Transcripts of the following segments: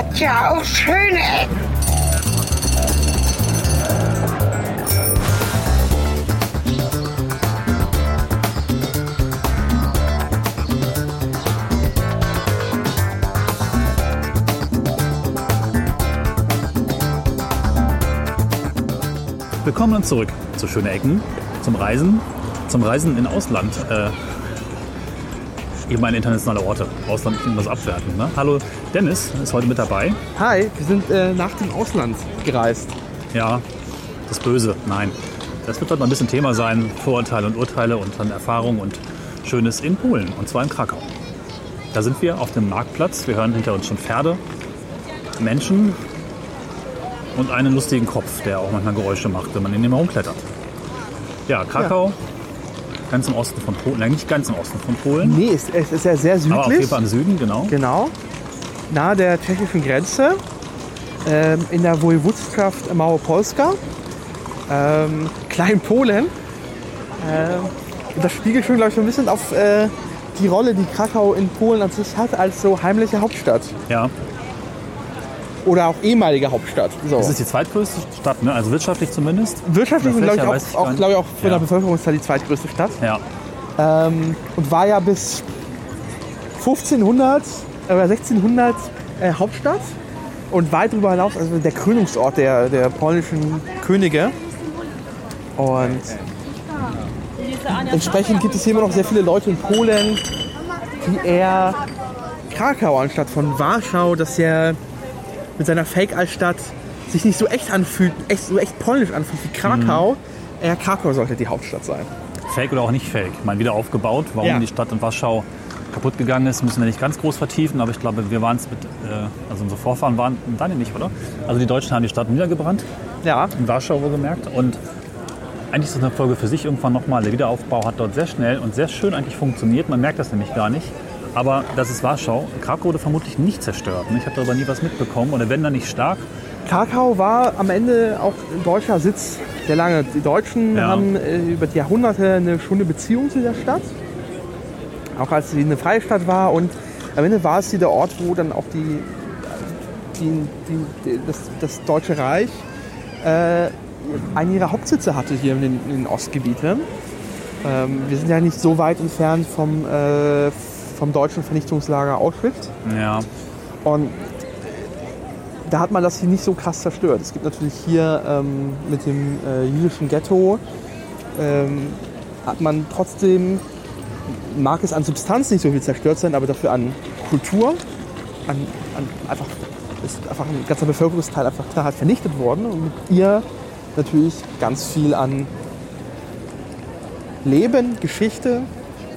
hat ja auch schöne Ecken. Willkommen zurück zu Schöne Ecken, zum Reisen, zum Reisen in Ausland. Äh, eben eine internationale Orte. Ausland ist das abwerten. Ne? Hallo, Dennis ist heute mit dabei. Hi, wir sind äh, nach dem Ausland gereist. Ja, das Böse, nein. Das wird heute mal ein bisschen Thema sein, Vorurteile und Urteile und dann Erfahrungen und Schönes in Polen, und zwar in Krakau. Da sind wir auf dem Marktplatz, wir hören hinter uns schon Pferde, Menschen, und einen lustigen Kopf, der auch manchmal Geräusche macht, wenn man in dem herumklettert. Ja, Krakau, ja. Ganz im Osten von Polen, nein, nicht ganz im Osten von Polen. Nee, es, es ist ja sehr südlich. Aber auf jeden Fall im Süden, genau. Genau, nahe der tschechischen Grenze, ähm, in der Wojewodschaft Małopolska, ähm, Kleinpolen. Ähm, das spiegelt schon, glaube ich, so ein bisschen auf äh, die Rolle, die Krakau in Polen an sich hat, als so heimliche Hauptstadt. Ja, oder auch ehemalige Hauptstadt. So. Das ist die zweitgrößte Stadt, ne? also wirtschaftlich zumindest. Wirtschaftlich glaube ich, auch, auch, glaub ich auch von ja. der Bevölkerungszahl die zweitgrößte Stadt. Ja. Ähm, und war ja bis 1500 äh, oder 1600 äh, Hauptstadt und weit darüber hinaus also der Krönungsort der, der polnischen Könige. Und entsprechend gibt es hier immer noch sehr viele Leute in Polen, die eher Krakau anstatt von Warschau, das ja mit seiner Fake-Altstadt sich nicht so echt anfühlt, echt, so echt polnisch anfühlt wie Krakau. Mhm. Ja, Krakau sollte die Hauptstadt sein. Fake oder auch nicht Fake. Meine, wieder aufgebaut. Warum ja. die Stadt in Warschau kaputt gegangen ist, müssen wir nicht ganz groß vertiefen, aber ich glaube, wir waren es mit, äh, also unsere Vorfahren waren, Daniel nicht, oder? Also die Deutschen haben die Stadt niedergebrannt. Ja. In Warschau wohlgemerkt. Und eigentlich ist das eine Folge für sich irgendwann nochmal. Der Wiederaufbau hat dort sehr schnell und sehr schön eigentlich funktioniert. Man merkt das nämlich gar nicht. Aber das ist Warschau. Krakau wurde vermutlich nicht zerstört. Ich habe darüber nie was mitbekommen. Oder wenn dann nicht stark. Krakau war am Ende auch ein deutscher Sitz sehr lange. Die Deutschen ja. haben äh, über die Jahrhunderte eine schöne Beziehung zu der Stadt. Auch als sie eine freie Stadt war. Und am Ende war es der Ort, wo dann auch die, die, die das, das, Deutsche Reich äh, einen ihrer Hauptsitze hatte hier in den, in den Ostgebieten. Ähm, wir sind ja nicht so weit entfernt vom, äh, vom deutschen Vernichtungslager Auschwitz. Ja. Und da hat man das hier nicht so krass zerstört. Es gibt natürlich hier ähm, mit dem äh, jüdischen Ghetto, ähm, hat man trotzdem, mag es an Substanz nicht so viel zerstört sein, aber dafür an Kultur, an, an einfach, ist einfach ein ganzer Bevölkerungsteil einfach knallhart vernichtet worden und mit ihr natürlich ganz viel an Leben, Geschichte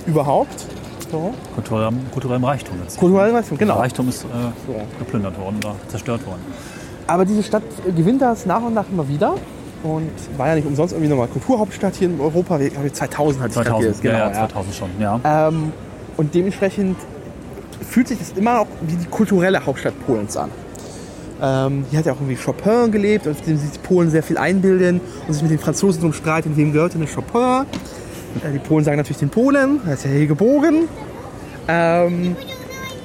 überhaupt so. Kulturellem, kulturellem Reichtum. Jetzt. Kulturellem Reichtum, genau. Der Reichtum ist äh, so. geplündert worden oder zerstört worden. Aber diese Stadt gewinnt das nach und nach immer wieder und war ja nicht umsonst irgendwie nochmal Kulturhauptstadt hier in Europa. 2000 hat 2000, genau, ja, ja, 2000 schon, ja. Ähm, und dementsprechend fühlt sich das immer noch wie die kulturelle Hauptstadt Polens an. Ähm, hier hat ja auch irgendwie Chopin gelebt, auf dem sich die Polen sehr viel einbilden und sich mit den Franzosen drum streiten, wem gehört denn Chopin. Äh, die Polen sagen natürlich den Polen, er ist ja hier geboren. Ähm,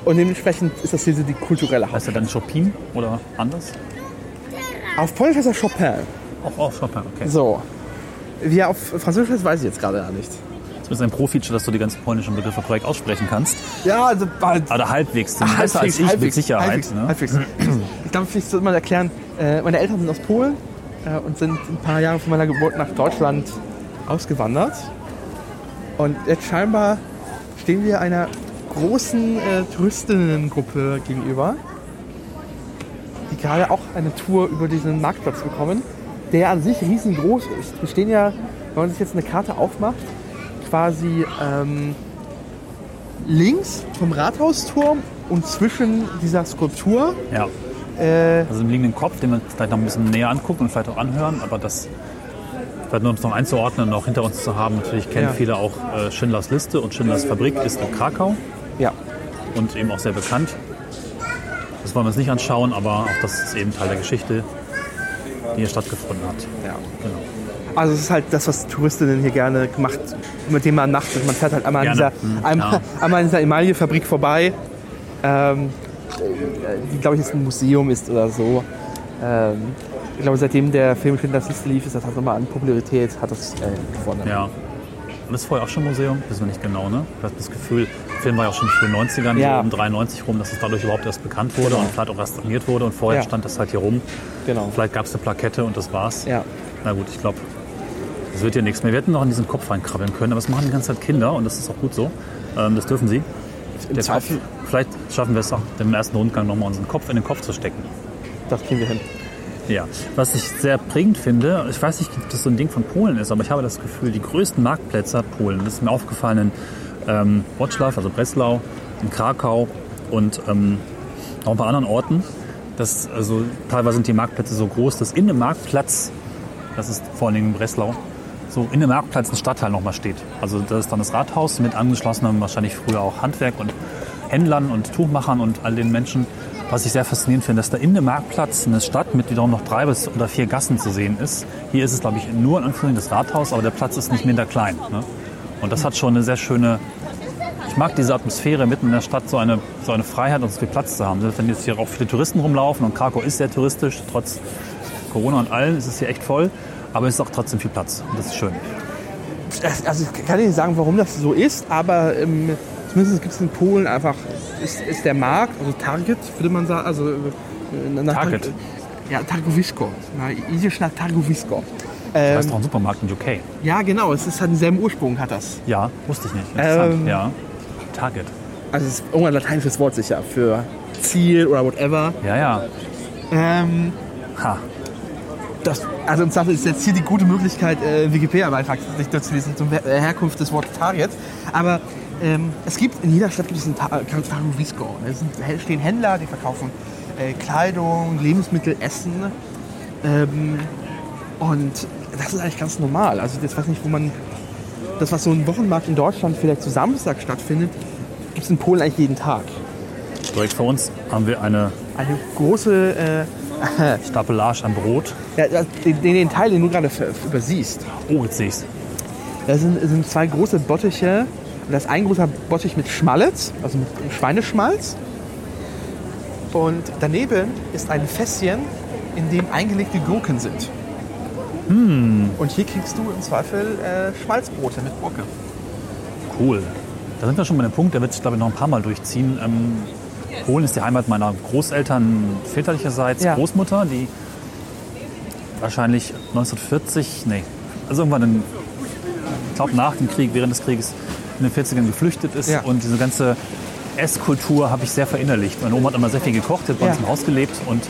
und dementsprechend ist das hier so die kulturelle Hauptstadt. Heißt er dann Chopin oder anders? Auf Polnisch heißt er Chopin. Auch auf Chopin, okay. So. Wie er auf Französisch heißt, weiß ich jetzt gerade gar nicht. Das ist ein Pro-Feature, dass du die ganzen polnischen Begriffe korrekt aussprechen kannst. Ja, also bald. Oder halbwegs. Besser als ich, halbwegs, mit Sicherheit. Halbwegs, ne? halbwegs. Ich glaube, ich sollte mal erklären, äh, meine Eltern sind aus Polen äh, und sind ein paar Jahre vor meiner Geburt nach Deutschland ausgewandert. Und jetzt scheinbar stehen wir einer großen äh, Touristinnengruppe gegenüber, die gerade auch eine Tour über diesen Marktplatz bekommen, der an sich riesengroß ist. Wir stehen ja, wenn man sich jetzt eine Karte aufmacht, quasi ähm, links vom Rathausturm und zwischen dieser Skulptur. Ja. Äh, also im liegenden Kopf, den wir vielleicht noch ein bisschen näher angucken und vielleicht auch anhören, aber das Vielleicht nur um es noch einzuordnen und auch hinter uns zu haben, natürlich kennen ja. viele auch äh, Schindlers Liste und Schindlers Fabrik ist in Krakau. Ja. Und eben auch sehr bekannt. Das wollen wir uns nicht anschauen, aber auch das ist eben Teil der Geschichte, die hier stattgefunden hat. Ja. Genau. Also es ist halt das, was Touristinnen hier gerne gemacht, mit dem man nachtet. Man fährt halt einmal an dieser, einmal, ja. einmal an dieser Emaille-Fabrik vorbei. Ähm, die glaube ich jetzt ein Museum ist oder so. Ähm, ich glaube, seitdem der Film Schindlers Liste lief, ist das halt nochmal an Popularität, hat das äh, gewonnen. Ja. Und das ist vorher auch schon Museum? Wissen wir nicht genau, ne? Ich habe das Gefühl, der Film war ja auch schon in den 90ern, Ja. so um 93 rum, dass es dadurch überhaupt erst bekannt wurde Genau. und vielleicht auch restauriert wurde. Und vorher Ja. stand das halt hier rum. Genau. Vielleicht gab es eine Plakette und das war's. Ja. Na gut, ich glaube, das wird hier nichts mehr. Wir hätten noch in diesen Kopf reinkrabbeln können, aber das machen die ganze Zeit Kinder und das ist auch gut so. Ähm, das dürfen sie. Der Kopf, vielleicht schaffen wir es auch, im ersten Rundgang nochmal unseren Kopf in den Kopf zu stecken. Das kriegen wir hin. Ja, was ich sehr prägend finde, ich weiß nicht, ob das so ein Ding von Polen ist, aber ich habe das Gefühl, die größten Marktplätze Polen. Das ist mir aufgefallen in ähm, Wrocław, also Breslau, in Krakau und ähm, auch ein paar anderen Orten. Das, also, teilweise sind die Marktplätze so groß, dass in dem Marktplatz, das ist vor Dingen in Breslau, so in dem Marktplatz ein Stadtteil nochmal steht. Also das ist dann das Rathaus mit angeschlossenem, wahrscheinlich früher auch Handwerk und Händlern und Tuchmachern und all den Menschen. Was ich sehr faszinierend finde, dass da in dem Marktplatz eine Stadt mit wiederum noch drei bis oder vier Gassen zu sehen ist. Hier ist es, glaube ich, nur in Anführungszeichen das Rathaus, aber der Platz ist nicht minder klein. Ne? Und das hat schon eine sehr schöne, ich mag diese Atmosphäre mitten in der Stadt, so eine, so eine Freiheit und so viel Platz zu haben. Selbst Wenn jetzt hier auch viele Touristen rumlaufen und Krakau ist sehr touristisch, trotz Corona und allem ist es hier echt voll, aber es ist auch trotzdem viel Platz und das ist schön. Also ich kann nicht sagen, warum das so ist, aber ähm, zumindest gibt es in Polen einfach, ist, ist der Markt, also Target, würde man sagen, also äh, nach Target? Ja, Targowisko. Na, Idziesz nach Targowisko. Das Ähm, ist doch ein Supermarkt in UK. ja, genau, es ist halt denselben Ursprung, hat das. Ja, wusste ich nicht. Interessant, Ähm, ja. Target. Also es ist irgendein lateinisches Wort sicher für Ziel oder whatever. Ja, ja. Ähm, Ha. das, also im Zweifel ist jetzt hier die gute Möglichkeit, äh, Wikipedia-Beitrag sich dazu lesen zum Her- äh, Herkunft des Wortes Target. Aber ähm, es gibt in jeder Stadt gibt es ein Ta- Targowisko. Es sind, da stehen Händler, die verkaufen äh, Kleidung, Lebensmittel, Essen. Ähm, und das ist eigentlich ganz normal. Also ich weiß nicht, wo man das, was so ein Wochenmarkt in Deutschland vielleicht zu Samstag stattfindet, gibt es in Polen eigentlich jeden Tag. Direkt vor uns haben wir eine Eine große, äh, Stapelage an Brot. ja, den, den Teil, den du gerade übersiehst, Oh, jetzt sehe ich's. Da sind, sind zwei große Bottiche. Und das ist ein großer Bottich mit Schmalz, also mit Schweineschmalz. Und daneben ist ein Fässchen, in dem eingelegte Gurken sind. Und hier kriegst du im Zweifel äh, Schmalzbrote mit Gurke. Cool. Da sind wir schon bei dem Punkt, der wird sich, glaube ich, noch ein paar Mal durchziehen. Ähm, Polen ist die Heimat meiner Großeltern väterlicherseits Ja. Großmutter, die wahrscheinlich 1940, nee, also irgendwann, in, ich glaube nach dem Krieg, während des Krieges in den 40ern geflüchtet ist. Ja. Und diese ganze Esskultur habe ich sehr verinnerlicht. Meine Oma hat immer sehr viel gekocht, hat bei uns Ja. im Haus gelebt und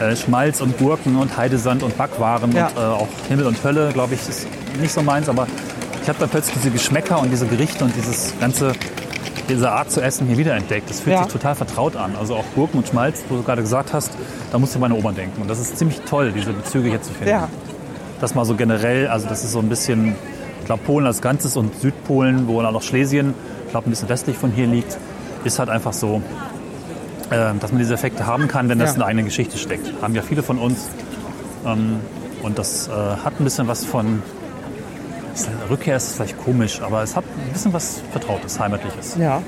äh, Schmalz und Gurken und Heidesand und Backwaren Ja. und äh, auch Himmel und Hölle, glaube ich, ist nicht so meins, aber ich habe dann plötzlich diese Geschmäcker und diese Gerichte und dieses ganze, diese Art zu essen hier wiederentdeckt. Das fühlt Ja. sich total vertraut an. Also auch Gurken und Schmalz, wo du gerade gesagt hast, da musst du an meine Oma denken. Und das ist ziemlich toll, diese Bezüge hier zu finden. Ja. Das mal so generell, also das ist so ein bisschen, ich glaube Polen als Ganzes und Südpolen, wo dann auch Schlesien, ich glaube ein bisschen westlich von hier liegt, ist halt einfach so, äh, dass man diese Effekte haben kann, wenn das Ja. in eigenen Geschichte steckt. Haben ja viele von uns. Ähm, und das äh, hat ein bisschen was von, Rückkehr ist vielleicht komisch, aber es hat ein bisschen was Vertrautes, Heimatliches. Ja.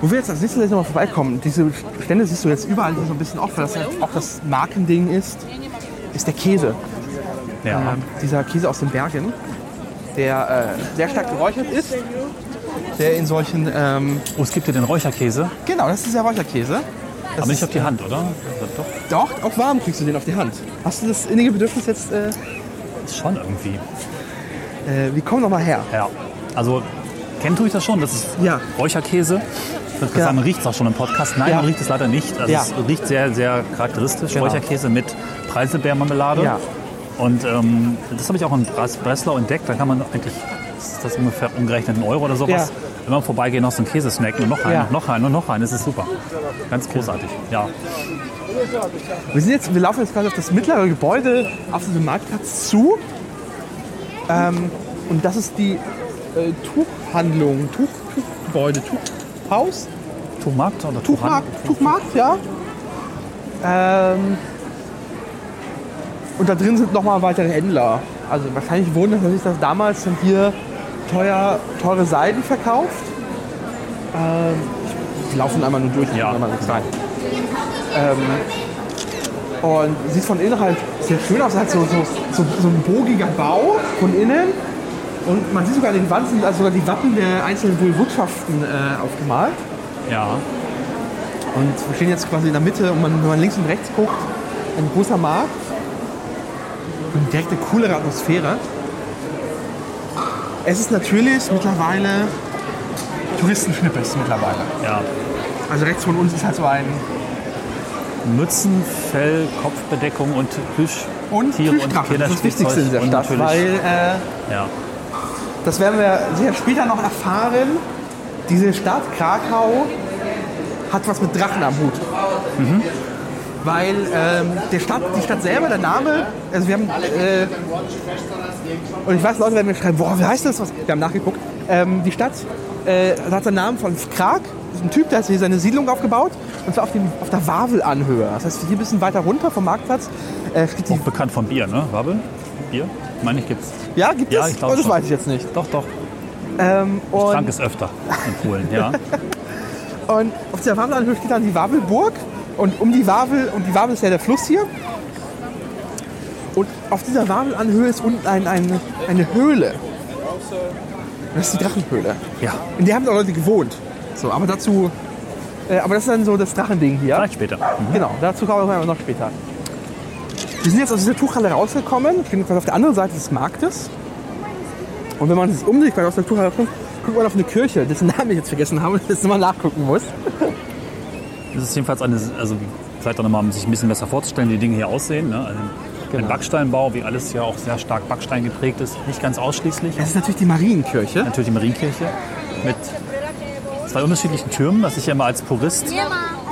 Wo wir jetzt als nächstes noch mal vorbeikommen, diese Stände siehst du jetzt überall so ein bisschen oft, weil das ja auch das Markending ist, ist der Käse. Ja. Ähm, dieser Käse aus den Bergen, der äh, sehr stark geräuchert ist, der in solchen, ähm, Oh, es gibt hier den Räucherkäse, genau, das ist der Räucherkäse. Das aber nicht auf die Hand, oder? Doch, Doch, auch warm kriegst du den auf die Hand. Hast du das innige Bedürfnis jetzt, äh, ist schon irgendwie. äh, wir kommen noch mal her. Ja. Also, kennt tue ich das schon? Das ist Ja. Räucherkäse. Ich würde Ja. sagen, man riecht es auch schon im Podcast. Nein, Ja. man riecht es leider nicht. Also Ja. Es riecht sehr, sehr charakteristisch. Genau. Räucherkäse mit Preiselbeermarmelade. Ja. Und ähm, das habe ich auch in Bres- Breslau entdeckt. Da kann man eigentlich, ist das ungefähr umgerechnet ein Euro oder sowas, Ja. wenn man vorbeigeht, noch so einen Käse snacken und noch einen, Ja. und noch einen und noch einen. Das ist super. Ganz großartig. Ja. Wir, sind jetzt, wir laufen jetzt gerade auf das mittlere Gebäude auf diesem Marktplatz zu. Ähm, und das ist die äh, Tuchhandlung, Tuch, Tuchgebäude, Tuchhaus, Tuchmarkt oder Tuchmarkt, Tuchmarkt, ja. Ähm, und da drin sind nochmal weitere Händler. Also wahrscheinlich wurden das, das damals sind hier teuer, teure Seiden verkauft. Ähm, wir laufen einmal nur durch, Ja. einmal kurz rein. Ähm, und sieht von innen halt sehr schön aus. Halt so, so, so, so ein bogiger Bau von innen. Und man sieht sogar an den Wänden sind also sogar die Wappen der einzelnen Wohlwirtschaften äh, aufgemalt. Ja. Und wir stehen jetzt quasi in der Mitte und man, wenn man links und rechts guckt, ein großer Markt. Und direkt eine coolere Atmosphäre. Es ist natürlich mittlerweile Touristenschnippes mittlerweile. Ja. Also rechts von uns ist halt so ein Mützen, Fell, Kopfbedeckung und Plüsch. und Tiere und Plüschdrachen. Das ist das Wichtigste in der Kinderspielzeug Stadt, weil äh, Ja. das werden wir sehr später noch erfahren. Diese Stadt Krakau hat was mit Drachen am Hut. Weil ähm, der Stadt, die Stadt selber, der Name, also wir haben, äh, und ich weiß, Leute werden mir schreiben, boah, wie heißt das? Was? Wir haben nachgeguckt. Ähm, die Stadt äh, hat den Namen von Krak, das ist ein Typ, der hat hier seine Siedlung aufgebaut, und zwar auf, dem, auf der Wavelanhöhe. Das heißt, hier ein bisschen weiter runter vom Marktplatz äh, steht die. Auch bekannt vom Bier, ne? Wabbel? Bier? Meine ich gibt's. Ja, gibt Ja, es? ich glaub oh, das schon. weiß ich jetzt nicht. Doch, doch. Ähm, und Trank es öfter in Polen, ja. Und auf dieser Wabelanhöhe steht dann die Wawelburg. Und um die Wawel, und die Wawel ist ja der Fluss hier. Und auf dieser Wabelanhöhe ist unten ein, ein, eine Höhle. Das ist die Drachenhöhle. Ja, In der haben auch Leute gewohnt. So, aber dazu. Äh, aber das ist dann so das Drachending hier. vielleicht später. Mhm. Genau, dazu kommen wir noch später. Wir sind jetzt aus dieser Tuchhalle rausgekommen, stehen quasi auf der anderen Seite des Marktes. Und wenn man sich weil aus der Tuchhalle kommt, guckt man auf eine Kirche, dessen Namen ich jetzt vergessen habe und jetzt nochmal nachgucken muss. Das ist jedenfalls eine, also vielleicht auch nochmal, um sich ein bisschen besser vorzustellen, wie die Dinge hier aussehen. Ne? Also Genau. Ein Backsteinbau, wie alles hier auch sehr stark Backstein geprägt ist. Nicht ganz ausschließlich. Das ist natürlich die Marienkirche. Natürlich die Marienkirche mit zwei unterschiedlichen Türmen, was ich ja immer als Purist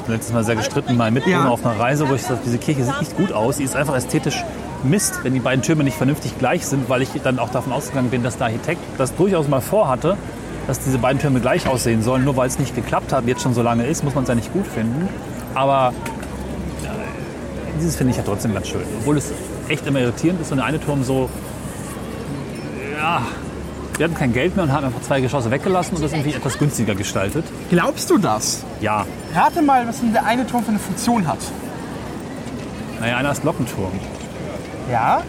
letztes Mal sehr gestritten, mal Mitbewohner Ja. auf einer Reise, wo ich gesagt habe, diese Kirche sieht nicht gut aus, sie ist einfach ästhetisch Mist, wenn die beiden Türme nicht vernünftig gleich sind, weil ich dann auch davon ausgegangen bin, dass der Architekt das durchaus mal vorhatte, dass diese beiden Türme gleich aussehen sollen. Nur weil es nicht geklappt hat, jetzt schon so lange ist, muss man es ja nicht gut finden. Aber äh, dieses finde ich ja trotzdem ganz schön. Obwohl es echt immer irritierend ist und der eine Turm so, ja, wir hatten kein Geld mehr und haben einfach zwei Geschosse weggelassen und das irgendwie etwas günstiger gestaltet. Glaubst du das? Ja, Rate mal, was denn der eine Turm für eine Funktion hat. naja, einer ist Glockenturm Ja.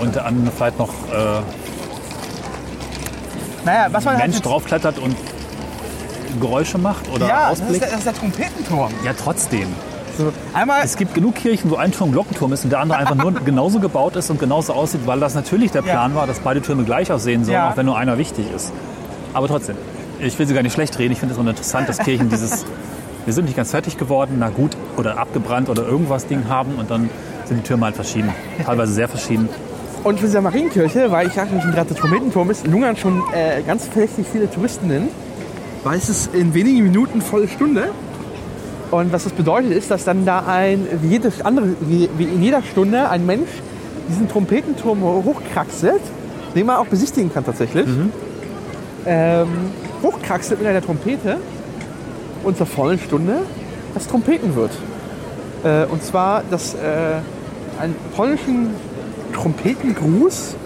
Und der andere vielleicht noch äh, naja, was man Mensch halt draufklettert und Geräusche macht oder Ja, das ist, Ausblick. der, das ist der Trompetenturm. Ja, trotzdem. So, einmal, Es gibt genug Kirchen, wo ein Turm Glockenturm ist und der andere einfach nur genauso gebaut ist und genauso aussieht, weil das natürlich der Ja. Plan war, dass beide Türme gleich aussehen sollen, Ja. auch wenn nur einer wichtig ist. Aber trotzdem, ich will sie gar nicht schlecht reden. Ich finde es immer interessant, dass Kirchen dieses, wir sind nicht ganz fertig geworden, na gut, oder abgebrannt oder irgendwas Ding haben und dann sind die Türme halt verschieden. Teilweise sehr verschieden. Und für diese Marienkirche, weil ich schon gerade, der Trompetenturm ist, lungern schon äh, ganz verdächtig viele Touristen hin. Weil es ist in wenigen Minuten volle Stunde. Und was das bedeutet, ist, dass dann da ein, wie, jede andere, wie, wie in jeder Stunde, ein Mensch diesen Trompetenturm hochkraxelt, den man auch besichtigen kann tatsächlich. Ähm, hochkraxelt mit einer Trompete und zur vollen Stunde das Trompeten wird. Äh, und zwar das, äh, einen polnischen Trompetengruß.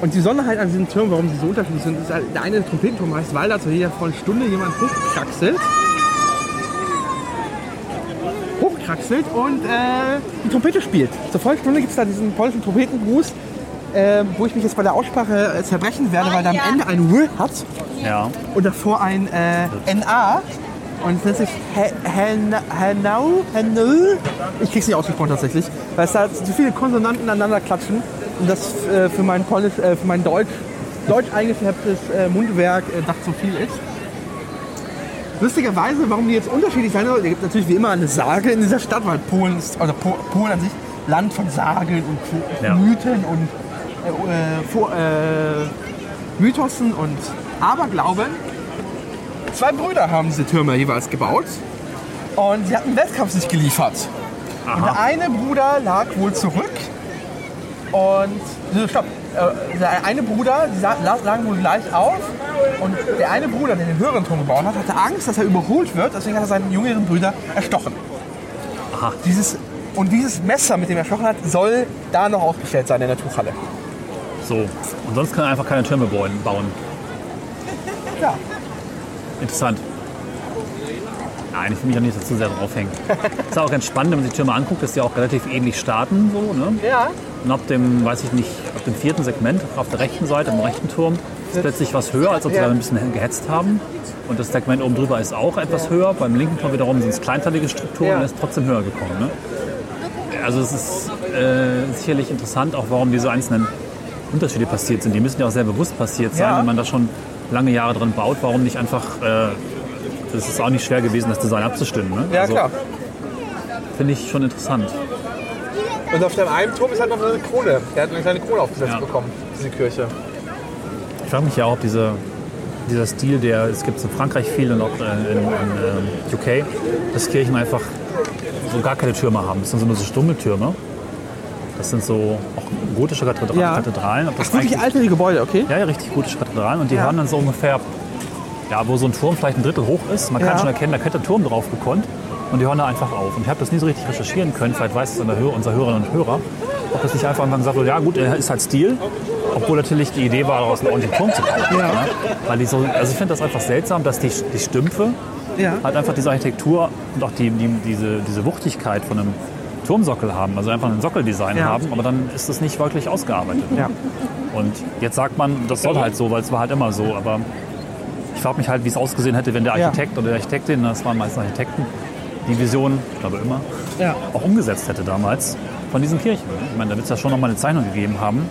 Und die Besonderheit an diesen Türmen, warum sie so unterschiedlich sind, ist, halt, der eine Trompetenturm heißt, weil da zu jeder vollen Stunde jemand hochkraxelt. Hochkraxelt und äh, die Trompete spielt. Zur vollen Stunde gibt es da diesen polnischen Trompetengruß, äh, wo ich mich jetzt bei der Aussprache äh, zerbrechen werde, weil der am Ende ein W hat Ja. und davor ein äh, NA. Und es nennt sich Henau, Henau. Ich krieg's nicht ausgesprochen tatsächlich, weil es da so viele Konsonanten aneinander klatschen und das äh, für mein Polnisch, äh, für mein Deutsch, deutsch eingefärbtes äh, Mundwerk äh, doch zu viel ist. Lustigerweise, warum die jetzt unterschiedlich sein sollen, es gibt natürlich wie immer eine Sage in dieser Stadt, weil Polen ist, oder po Polen an sich, Land von Sagen und Ja. Mythen und äh, Vor- äh, Mythosen und Aberglauben. Zwei Brüder haben diese Türme jeweils gebaut und sie hatten einen Wettkampf sich geliefert. Und der eine Bruder lag wohl zurück und stopp, äh, der eine Bruder, die lagen wohl gleich auf und der eine Bruder, der den höheren Turm gebaut hat, hatte Angst, dass er überholt wird, deswegen hat er seinen jüngeren Brüder erstochen. Aha. Dieses, und dieses Messer, mit dem er erstochen hat, soll da noch aufgestellt sein in der Tuchhalle. So. Und sonst kann er einfach keine Türme bauen. bauen. Ja. Interessant. Nein, ich will mich auch nicht dazu sehr draufhängen. ist auch ganz spannend, wenn man sich die Türme anguckt, dass die auch relativ ähnlich starten. So, ne? Ja. Und ab dem, weiß ich nicht, ab dem vierten Segment auf der rechten Seite, am rechten Turm, ist plötzlich was höher, als ob sie Ja. da ein bisschen gehetzt haben. Und das Segment oben drüber ist auch etwas höher. Beim linken Turm wiederum sind es kleinteilige Strukturen Ja. und ist trotzdem höher gekommen. Ne? Also es ist äh, sicherlich interessant, auch warum diese einzelnen Unterschiede passiert sind. Die müssen ja auch sehr bewusst passiert sein, Ja. wenn man da schon lange Jahre drin baut. Warum nicht einfach, äh, das ist auch nicht schwer gewesen, das Design abzustimmen. Ne? Ja, Also, klar. Finde ich schon interessant. Und auf dem einen Turm ist halt noch eine Krone. Der hat eine kleine Krone aufgesetzt Ja. bekommen, diese Kirche. Ich frage mich ja auch, ob diese, dieser Stil, der es gibt in Frankreich viel und auch äh, in, in äh, UK, dass Kirchen einfach so gar keine Türme haben. Das sind so nur so stumme Türme. Das sind so auch gotische Kathedra Ja. Kathedralen. Ob das Ach, wirklich alte Gebäude, okay? Ja, ja, richtig gotische Kathedralen. Und die Ja. hören dann so ungefähr, ja, wo so ein Turm vielleicht ein Drittel hoch ist. Man kann Ja. schon erkennen, da könnte ein Turm drauf gekonnt. Und die hören da einfach auf. Und ich habe das nie so richtig recherchieren können. Vielleicht weiß es unser Hör- unser Hörerinnen und Hörer. Ob das nicht einfach gesagt wird, ja gut, er ist halt Stil. Obwohl natürlich die Idee war, daraus einen ordentlichen Turm zu bauen. Ja. Ne? Weil die so, also ich finde das einfach seltsam, dass die, die Stümpfe Ja. halt einfach diese Architektur und auch die, die, diese, diese Wuchtigkeit von einem Turmsockel haben, also einfach ein Sockeldesign Ja. haben, aber dann ist das nicht wirklich ausgearbeitet. Ja. Und jetzt sagt man, das soll halt so, weil es war halt immer so, aber ich frage mich halt, wie es ausgesehen hätte, wenn der Ja. Architekt oder die Architektin, das waren meistens Architekten, die Vision, ich glaube immer, Ja. auch umgesetzt hätte damals von diesen Kirchen. Ich meine, da wird es ja schon nochmal eine Zeichnung gegeben haben.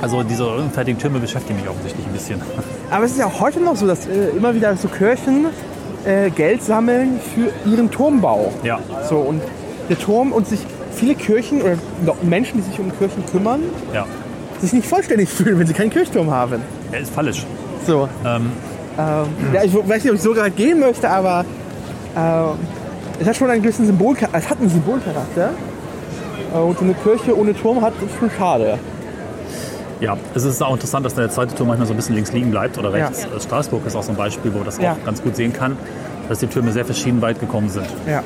Also diese unfertigen Türme beschäftigen mich offensichtlich ein bisschen. Aber es ist ja auch heute noch so, dass äh, immer wieder so Kirchen äh, Geld sammeln für ihren Turmbau. Ja, So, und der Turm und sich viele Kirchen oder Menschen, die sich um Kirchen kümmern, ja. sich nicht vollständig fühlen, wenn sie keinen Kirchturm haben. Er ist falsch. So. Ähm, Ähm, ja, ich weiß nicht, ob ich so gerade gehen möchte, aber ähm, es hat schon einen gewissen Symbol, es hat einen Symbolcharakter. Äh, Und eine Kirche ohne Turm hat ist schon schade. Ja, es ist auch interessant, dass der zweite Turm manchmal so ein bisschen links liegen bleibt oder rechts. Ja. Äh, Straßburg ist auch so ein Beispiel, wo man das Ja. auch ganz gut sehen kann, dass die Türme sehr verschieden weit gekommen sind. Ja.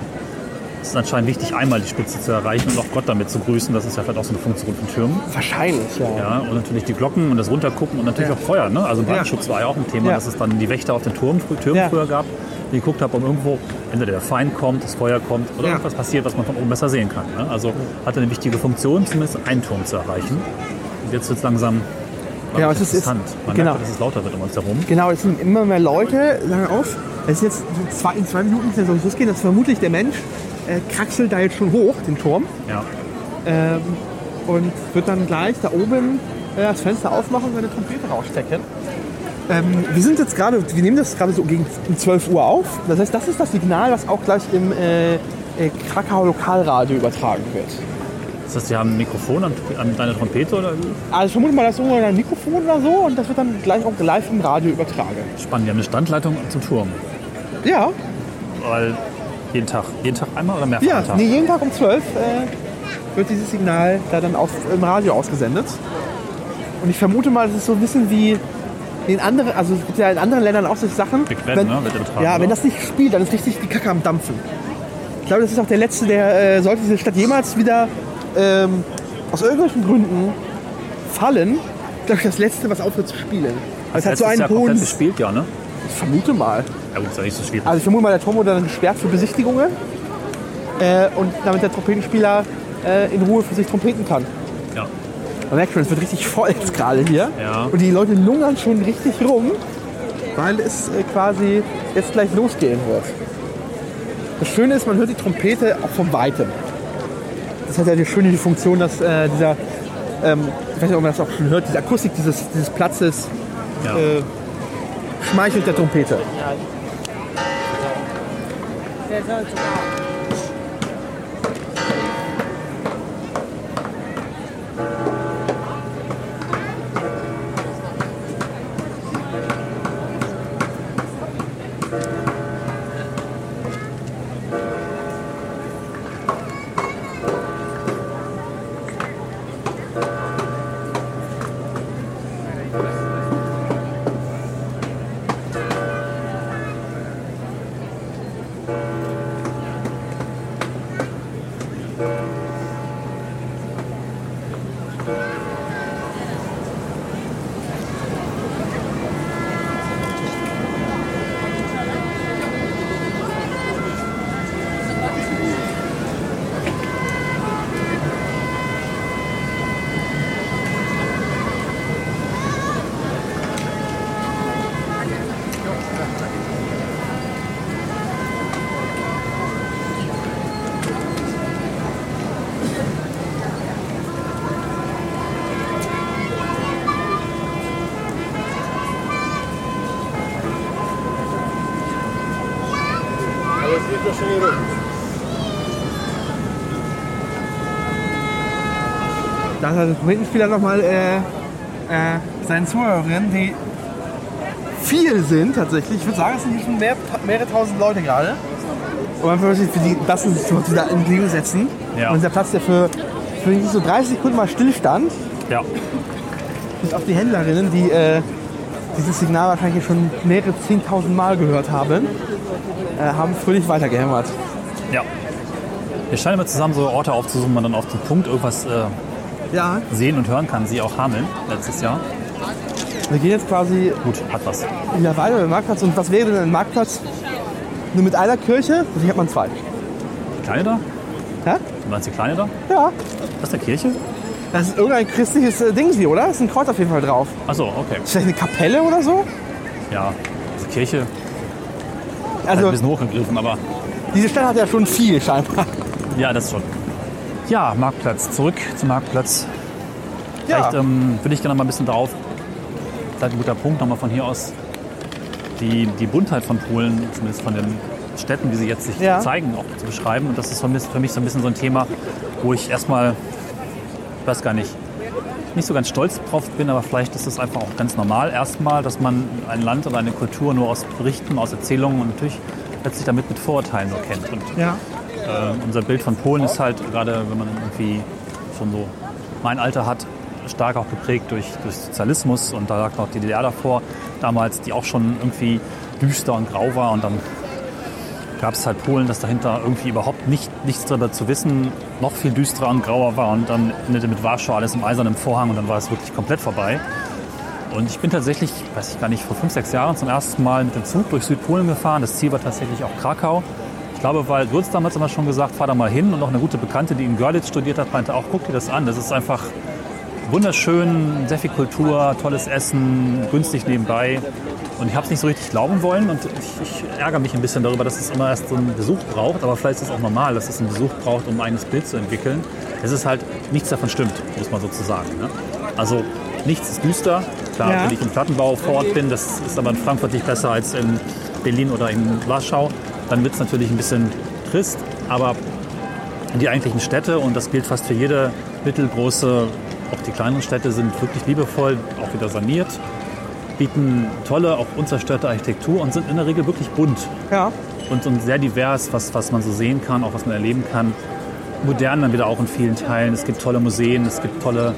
Es ist anscheinend wichtig, einmal die Spitze zu erreichen und auch Gott damit zu grüßen. Das ist ja vielleicht auch so eine Funktion von Türmen. Wahrscheinlich, ja. Ja, und natürlich die Glocken und das Runtergucken und natürlich Ja. auch Feuer. Ne? Also Brandschutz war ja auch ein Thema, Ja. dass es dann die Wächter auf den Turm, Türmen Ja. früher gab, die geguckt haben, ob irgendwo entweder der Feind kommt, das Feuer kommt oder Ja. irgendwas passiert, was man von oben besser sehen kann. Ne? Also hatte eine wichtige Funktion, zumindest einen Turm zu erreichen. Und jetzt wird es langsam Ja, glaub es ich, ist- interessant. Man genau. merkt, dass es lauter wird um uns herum. Genau, es sind immer mehr Leute, sagen auf, es ist jetzt zwei, in zwei Minuten soll es losgehen, dass vermutlich der Mensch äh, kraxelt da jetzt schon hoch, den Turm, Ja. ähm, und wird dann gleich da oben äh, das Fenster aufmachen und seine Trompete rausstecken. Ähm, wir sind jetzt gerade, wir nehmen das gerade so gegen um 12 Uhr auf. Das heißt, das ist das Signal, was auch gleich im äh, äh, Krakauer Lokalradio übertragen wird. Das heißt, Sie haben ein Mikrofon an, an deine Trompete oder Also ich vermute mal, das ist irgendwo ein Mikrofon oder so und das wird dann gleich auch live im Radio übertragen. spannend? Die haben eine Standleitung zum Turm. Ja, Weil jeden Tag, jeden Tag einmal oder mehrfach Ja, am Tag? nee, jeden Tag um 12 äh, wird dieses Signal da dann auf, im Radio ausgesendet. Und ich vermute mal, das ist so ein bisschen wie in anderen, also es gibt ja in anderen Ländern auch solche Sachen. Ben, wenn, ne, übertragen, ja, wenn oder? das nicht spielt, dann ist richtig die Kacke am Dampfen. Ich glaube, das ist auch der letzte, der äh, sollte diese Stadt jemals wieder ähm, aus irgendwelchen Gründen fallen, glaube ich, das letzte, was aufhört zu spielen. Weil es hat so einen hohen. gespielt, ja, ne? Ich vermute mal. Ja gut, ist ja nicht so schwierig. Also ich vermute mal, der Turm wurde dann gesperrt für Besichtigungen äh, und damit der Trompetenspieler äh, in Ruhe für sich trompeten kann. Ja. Man merkt schon, es wird richtig voll jetzt gerade hier. Ja. Und die Leute lungern schon richtig rum, weil es äh, quasi jetzt gleich losgehen wird. Das Schöne ist, man hört die Trompete auch von Weitem. Das hat ja die schöne Funktion, dass äh, dieser, ähm, ich weiß nicht, ob man das auch schon hört, diese Akustik dieses, dieses Platzes ja. Schmeichelt der Trompete. Da hat der Trompetenspieler nochmal äh, äh, seinen Zuhörerinnen, die viel sind tatsächlich. Ich würde sagen, es sind hier schon mehr, mehrere tausend Leute gerade. Und man würde sich für die Klassensituation da in Bewegung setzen. Ja. Und dieser Platz, der für, für so 30 Sekunden mal stillstand, Ja. bis auf die Händlerinnen, die äh, dieses Signal wahrscheinlich schon mehrere 10.000 Mal gehört haben, äh, haben fröhlich weitergehämmert. Ja. Wir scheinen immer zusammen so Orte aufzusuchen, wo man dann auf den Punkt irgendwas äh, Ja, sehen und hören kann. Sie auch Hameln letztes Jahr. wir gehen jetzt quasi Gut, hat was. wieder weiter über den Marktplatz. Und was wäre denn ein Marktplatz nur mit einer Kirche? Hier hat man zwei. Die Kleine da? Hä? Du meinst die Kleine da? Ja. Das ist eine Kirche? Das ist irgendein christliches äh, Ding hier, oder? Da ist ein Kreuz auf jeden Fall drauf. Achso, okay. Ist vielleicht eine Kapelle oder so? Ja, diese Kirche Also, ein bisschen hochgegriffen, aber diese Stadt hat ja schon viel scheinbar. ja, das schon. Ja, Marktplatz. Zurück zum Marktplatz. Ja. Vielleicht ähm, würde ich gerne mal ein bisschen drauf, vielleicht ein guter Punkt, nochmal von hier aus, die, die Buntheit von Polen, zumindest von den Städten, wie sie jetzt sich Ja. zeigen, auch zu beschreiben. Und das ist für mich, für mich so ein bisschen so ein Thema, wo ich erstmal, ich weiß gar nicht, nicht so ganz stolz drauf bin, aber vielleicht ist es einfach auch ganz normal erstmal, dass man ein Land oder eine Kultur nur aus Berichten, aus Erzählungen und natürlich letztlich damit mit Vorurteilen so kennt. Und Ja. Äh, unser Bild von Polen ist halt, gerade wenn man irgendwie schon so mein Alter hat, stark auch geprägt durch, durch Sozialismus und da lag noch die DDR davor, damals, die auch schon irgendwie düster und grau war und dann gab es halt Polen, das dahinter irgendwie überhaupt nicht, nichts darüber zu wissen, noch viel düsterer und grauer war und dann endete mit Warschau alles im eisernen Vorhang und dann war es wirklich komplett vorbei. Und ich bin tatsächlich, weiß ich gar nicht, vor fünf, sechs Jahren zum ersten Mal mit dem Zug durch Südpolen gefahren. Das Ziel war tatsächlich auch Krakau. Ich glaube, weil hast damals immer schon gesagt, fahr da mal hin. Und auch eine gute Bekannte, die in Görlitz studiert hat, meinte auch, guck dir das an. Das ist einfach wunderschön, sehr viel Kultur, tolles Essen, günstig nebenbei. Und ich habe es nicht so richtig glauben wollen. Und ich, ich ärgere mich ein bisschen darüber, dass es immer erst so einen Besuch braucht. Aber vielleicht ist es auch normal, dass es einen Besuch braucht, um ein eigenes Bild zu entwickeln. Es ist halt, nichts davon stimmt, muss man sozusagen. Ne? Also nichts ist düster. Klar, Ja. wenn ich im Plattenbau vor Ort bin, das ist aber in Frankfurt nicht besser als in Berlin oder in Warschau, dann wird es natürlich ein bisschen trist. Aber die eigentlichen Städte, und das gilt fast für jede mittelgroße, auch die kleineren Städte sind wirklich liebevoll, auch wieder saniert, bieten tolle, auch unzerstörte Architektur und sind in der Regel wirklich bunt Ja. und, und sehr divers, was, was man so sehen kann, auch was man erleben kann. Modern dann wieder auch in vielen Teilen. Es gibt tolle Museen, es gibt tolle,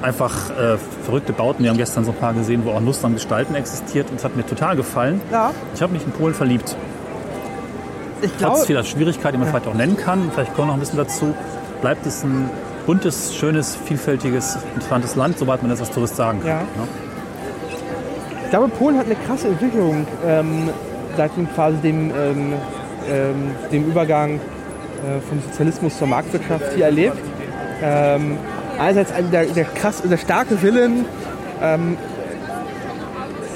einfach äh, verrückte Bauten. Wir haben gestern so ein paar gesehen, wo auch Lust am Gestalten existiert und es hat mir total gefallen. Ja. Ich habe mich in Polen verliebt. Ich Trotz glaube, vieler Schwierigkeiten, die man vielleicht auch nennen kann, vielleicht kommen wir noch ein bisschen dazu, bleibt es ein buntes, schönes, vielfältiges, interessantes Land, sobald man das als Tourist sagen kann. Ja. ne? ich glaube, Polen hat eine krasse Entwicklung ähm, seit dem, quasi dem, ähm, ähm, dem Übergang äh, vom Sozialismus zur Marktwirtschaft hier erlebt. Ähm, einerseits ein- der, der, krass, der starke Willen, ähm,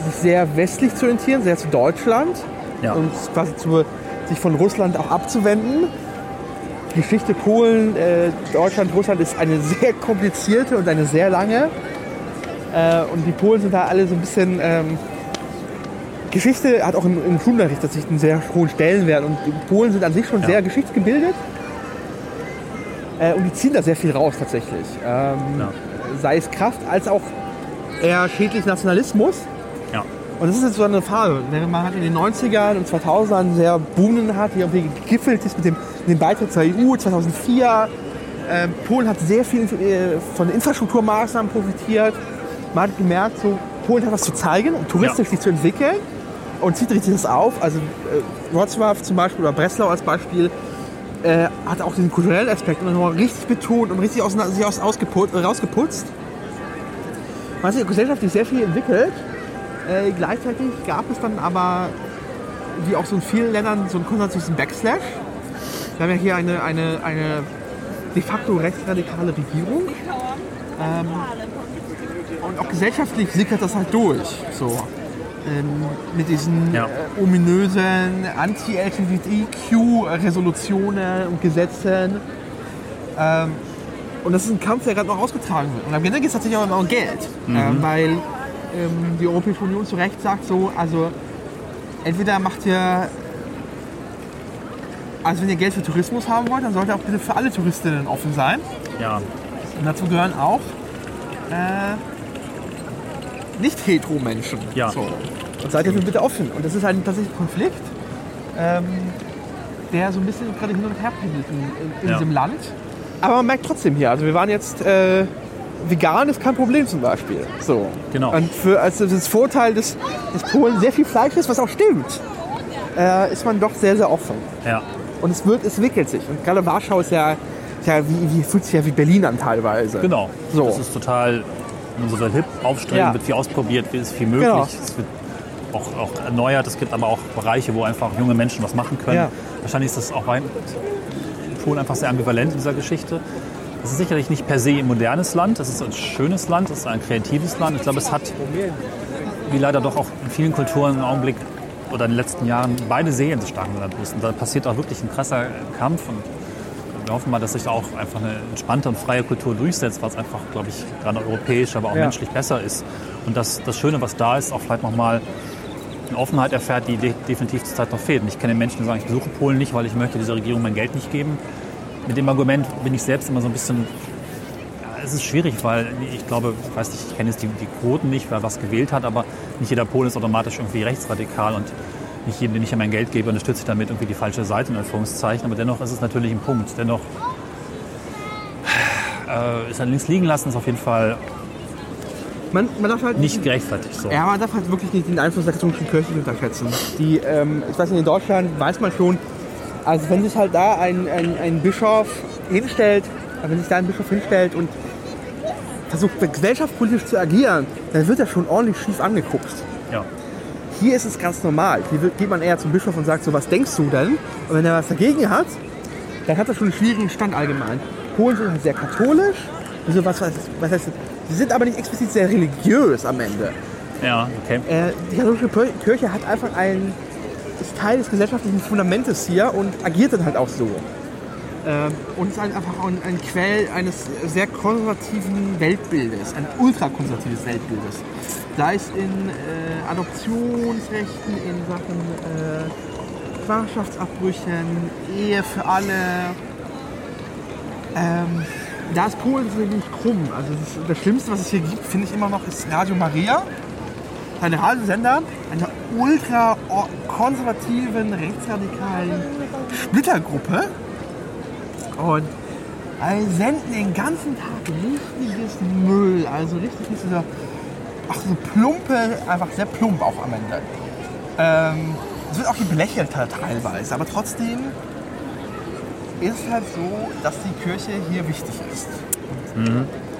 sich sehr westlich zu orientieren, sehr zu Deutschland Ja. und quasi zu, sich von Russland auch abzuwenden. Die Geschichte Polen, äh, Deutschland, Russland ist eine sehr komplizierte und eine sehr lange. Äh, und die Polen sind da alle so ein bisschen. Ähm, Geschichte hat auch im, im Schulunterricht tatsächlich einen sehr hohen Stellenwert. Und die Polen sind an sich schon Ja. sehr geschichtsgebildet. Äh, und die ziehen da sehr viel raus tatsächlich. Ähm, Ja. Sei es Kraft als auch eher schädlich Nationalismus. Und das ist jetzt so eine Phase. Während man halt in den 90ern und 2000ern sehr boomenden hat, die irgendwie gegipfelt ist mit dem, mit dem Beitritt zur EU 2004. Ähm, Polen hat sehr viel äh, von Infrastrukturmaßnahmen profitiert. Man hat gemerkt, so, Polen hat was zu zeigen, um touristisch Ja. sich zu entwickeln und zieht richtig das auf. Also äh, Wrocław zum Beispiel oder Breslau als Beispiel äh, hat auch den kulturellen Aspekt nochmal richtig betont und richtig aus, sich aus, ausgeputzt, rausgeputzt. Man hat sich gesellschaftlich sehr viel entwickelt. Äh, gleichzeitig gab es dann aber, wie auch so in vielen Ländern, so einen konservativen Backslash. Wir haben ja hier eine, eine, eine de facto rechtsradikale Regierung. Ähm, und auch gesellschaftlich sickert das halt durch. So. Ähm, mit diesen Ja. äh, ominösen Anti-LGBTQ-Resolutionen und Gesetzen. Ähm, und das ist ein Kampf, der gerade noch ausgetragen wird. Und am Ende geht es tatsächlich auch um Geld. Ähm, weil ähm, die Europäische Union zu Recht sagt so, also entweder macht ihr Also wenn ihr Geld für Tourismus haben wollt, dann sollte auch bitte für alle Touristinnen offen sein. Ja, Und dazu gehören auch äh, nicht-hetero-Menschen. Ja. So. Und seid dafür bitte offen. Und das ist ein tatsächlich ein Konflikt, ähm, der so ein bisschen gerade hin und her pendelt in, in, in Ja. diesem Land. Aber man merkt trotzdem hier, also wir waren jetzt, äh, vegan ist kein Problem zum Beispiel. So. Genau. Und für, also das Vorteil des, des Polen sehr viel Fleisch ist, was auch stimmt, äh, ist man doch sehr, sehr offen. ja. Und es wird, es entwickelt sich. Und gerade Warschau ist ja, ist ja wie, wie, fühlt sich ja wie Berlin an teilweise. Genau. So. Das ist total so hip, aufstrebend, Ja. wird viel ausprobiert, ist viel möglich. Genau. Es wird auch, auch erneuert. Es gibt aber auch Bereiche, wo einfach junge Menschen was machen können. Ja. Wahrscheinlich ist das auch in Polen einfach sehr ambivalent in dieser Geschichte. Es ist sicherlich nicht per se ein modernes Land, es ist ein schönes Land, es ist ein kreatives Land. Ich glaube, es hat, wie leider doch auch in vielen Kulturen im Augenblick oder in den letzten Jahren, beide Seelen so stark miteinander müssen. Da passiert auch wirklich ein krasser Kampf und wir hoffen mal, dass sich da auch einfach eine entspannte und freie Kultur durchsetzt, was einfach, glaube ich, gerade europäisch, aber auch Ja. menschlich besser ist. Und das, das Schöne, was da ist, auch vielleicht nochmal eine Offenheit erfährt, die de definitiv zurzeit noch fehlt. Und ich kenne Menschen, die sagen, ich besuche Polen nicht, weil ich möchte dieser Regierung mein Geld nicht geben. Mit dem Argument bin ich selbst immer so ein bisschen ja, es ist schwierig, weil ich glaube, ich weiß nicht, ich kenne jetzt die, die Quoten nicht, wer was gewählt hat, aber nicht jeder Pole ist automatisch irgendwie rechtsradikal und nicht jedem, den ich mein Geld gebe, unterstütze ich damit irgendwie die falsche Seite in Anführungszeichen. Aber dennoch ist es natürlich ein Punkt. Dennoch äh, ist ein links liegen lassen, ist auf jeden Fall Man, man darf halt nicht gerechtfertigt. So. Ja, man darf halt wirklich nicht den Einfluss der katholischen Kirche unterschätzen. Die, ähm, ich weiß nicht, in Deutschland weiß man schon, also wenn sich halt da ein, ein, ein Bischof hinstellt, wenn sich da ein Bischof hinstellt und versucht gesellschaftspolitisch zu agieren, dann wird er schon ordentlich schief angeguckt. Ja. Hier ist es ganz normal. Hier wird- geht man eher zum Bischof und sagt so, was denkst du denn? Und wenn er was dagegen hat, dann hat er schon einen schwierigen Stand allgemein. Polen sind halt sehr katholisch. Also was, was, was heißt, sie sind aber nicht explizit sehr religiös am Ende. ja, okay. Äh, die katholische Kirche hat einfach ein, ist Teil des gesellschaftlichen Fundamentes hier und agiert dann halt auch so. Ähm, und ist halt einfach ein, ein Quell eines sehr konservativen Weltbildes, ein ultrakonservatives Weltbildes. Sei es in äh, Adoptionsrechten, in Sachen äh, Schwangerschaftsabbrüchen, Ehe für alle. Ähm, da ist Polen wirklich krumm. Also das, das Schlimmste, was es hier gibt, finde ich immer noch, ist Radio Maria ein Radiosender einer ultra konservativen, rechtsradikalen Splittergruppe. Und also senden den ganzen Tag richtiges Müll, also richtig dieser, ach so plumpe, einfach sehr plump auch am Ende. Ähm, es wird auch belächelt halt teilweise, aber trotzdem ist es halt so, dass die Kirche hier wichtig ist.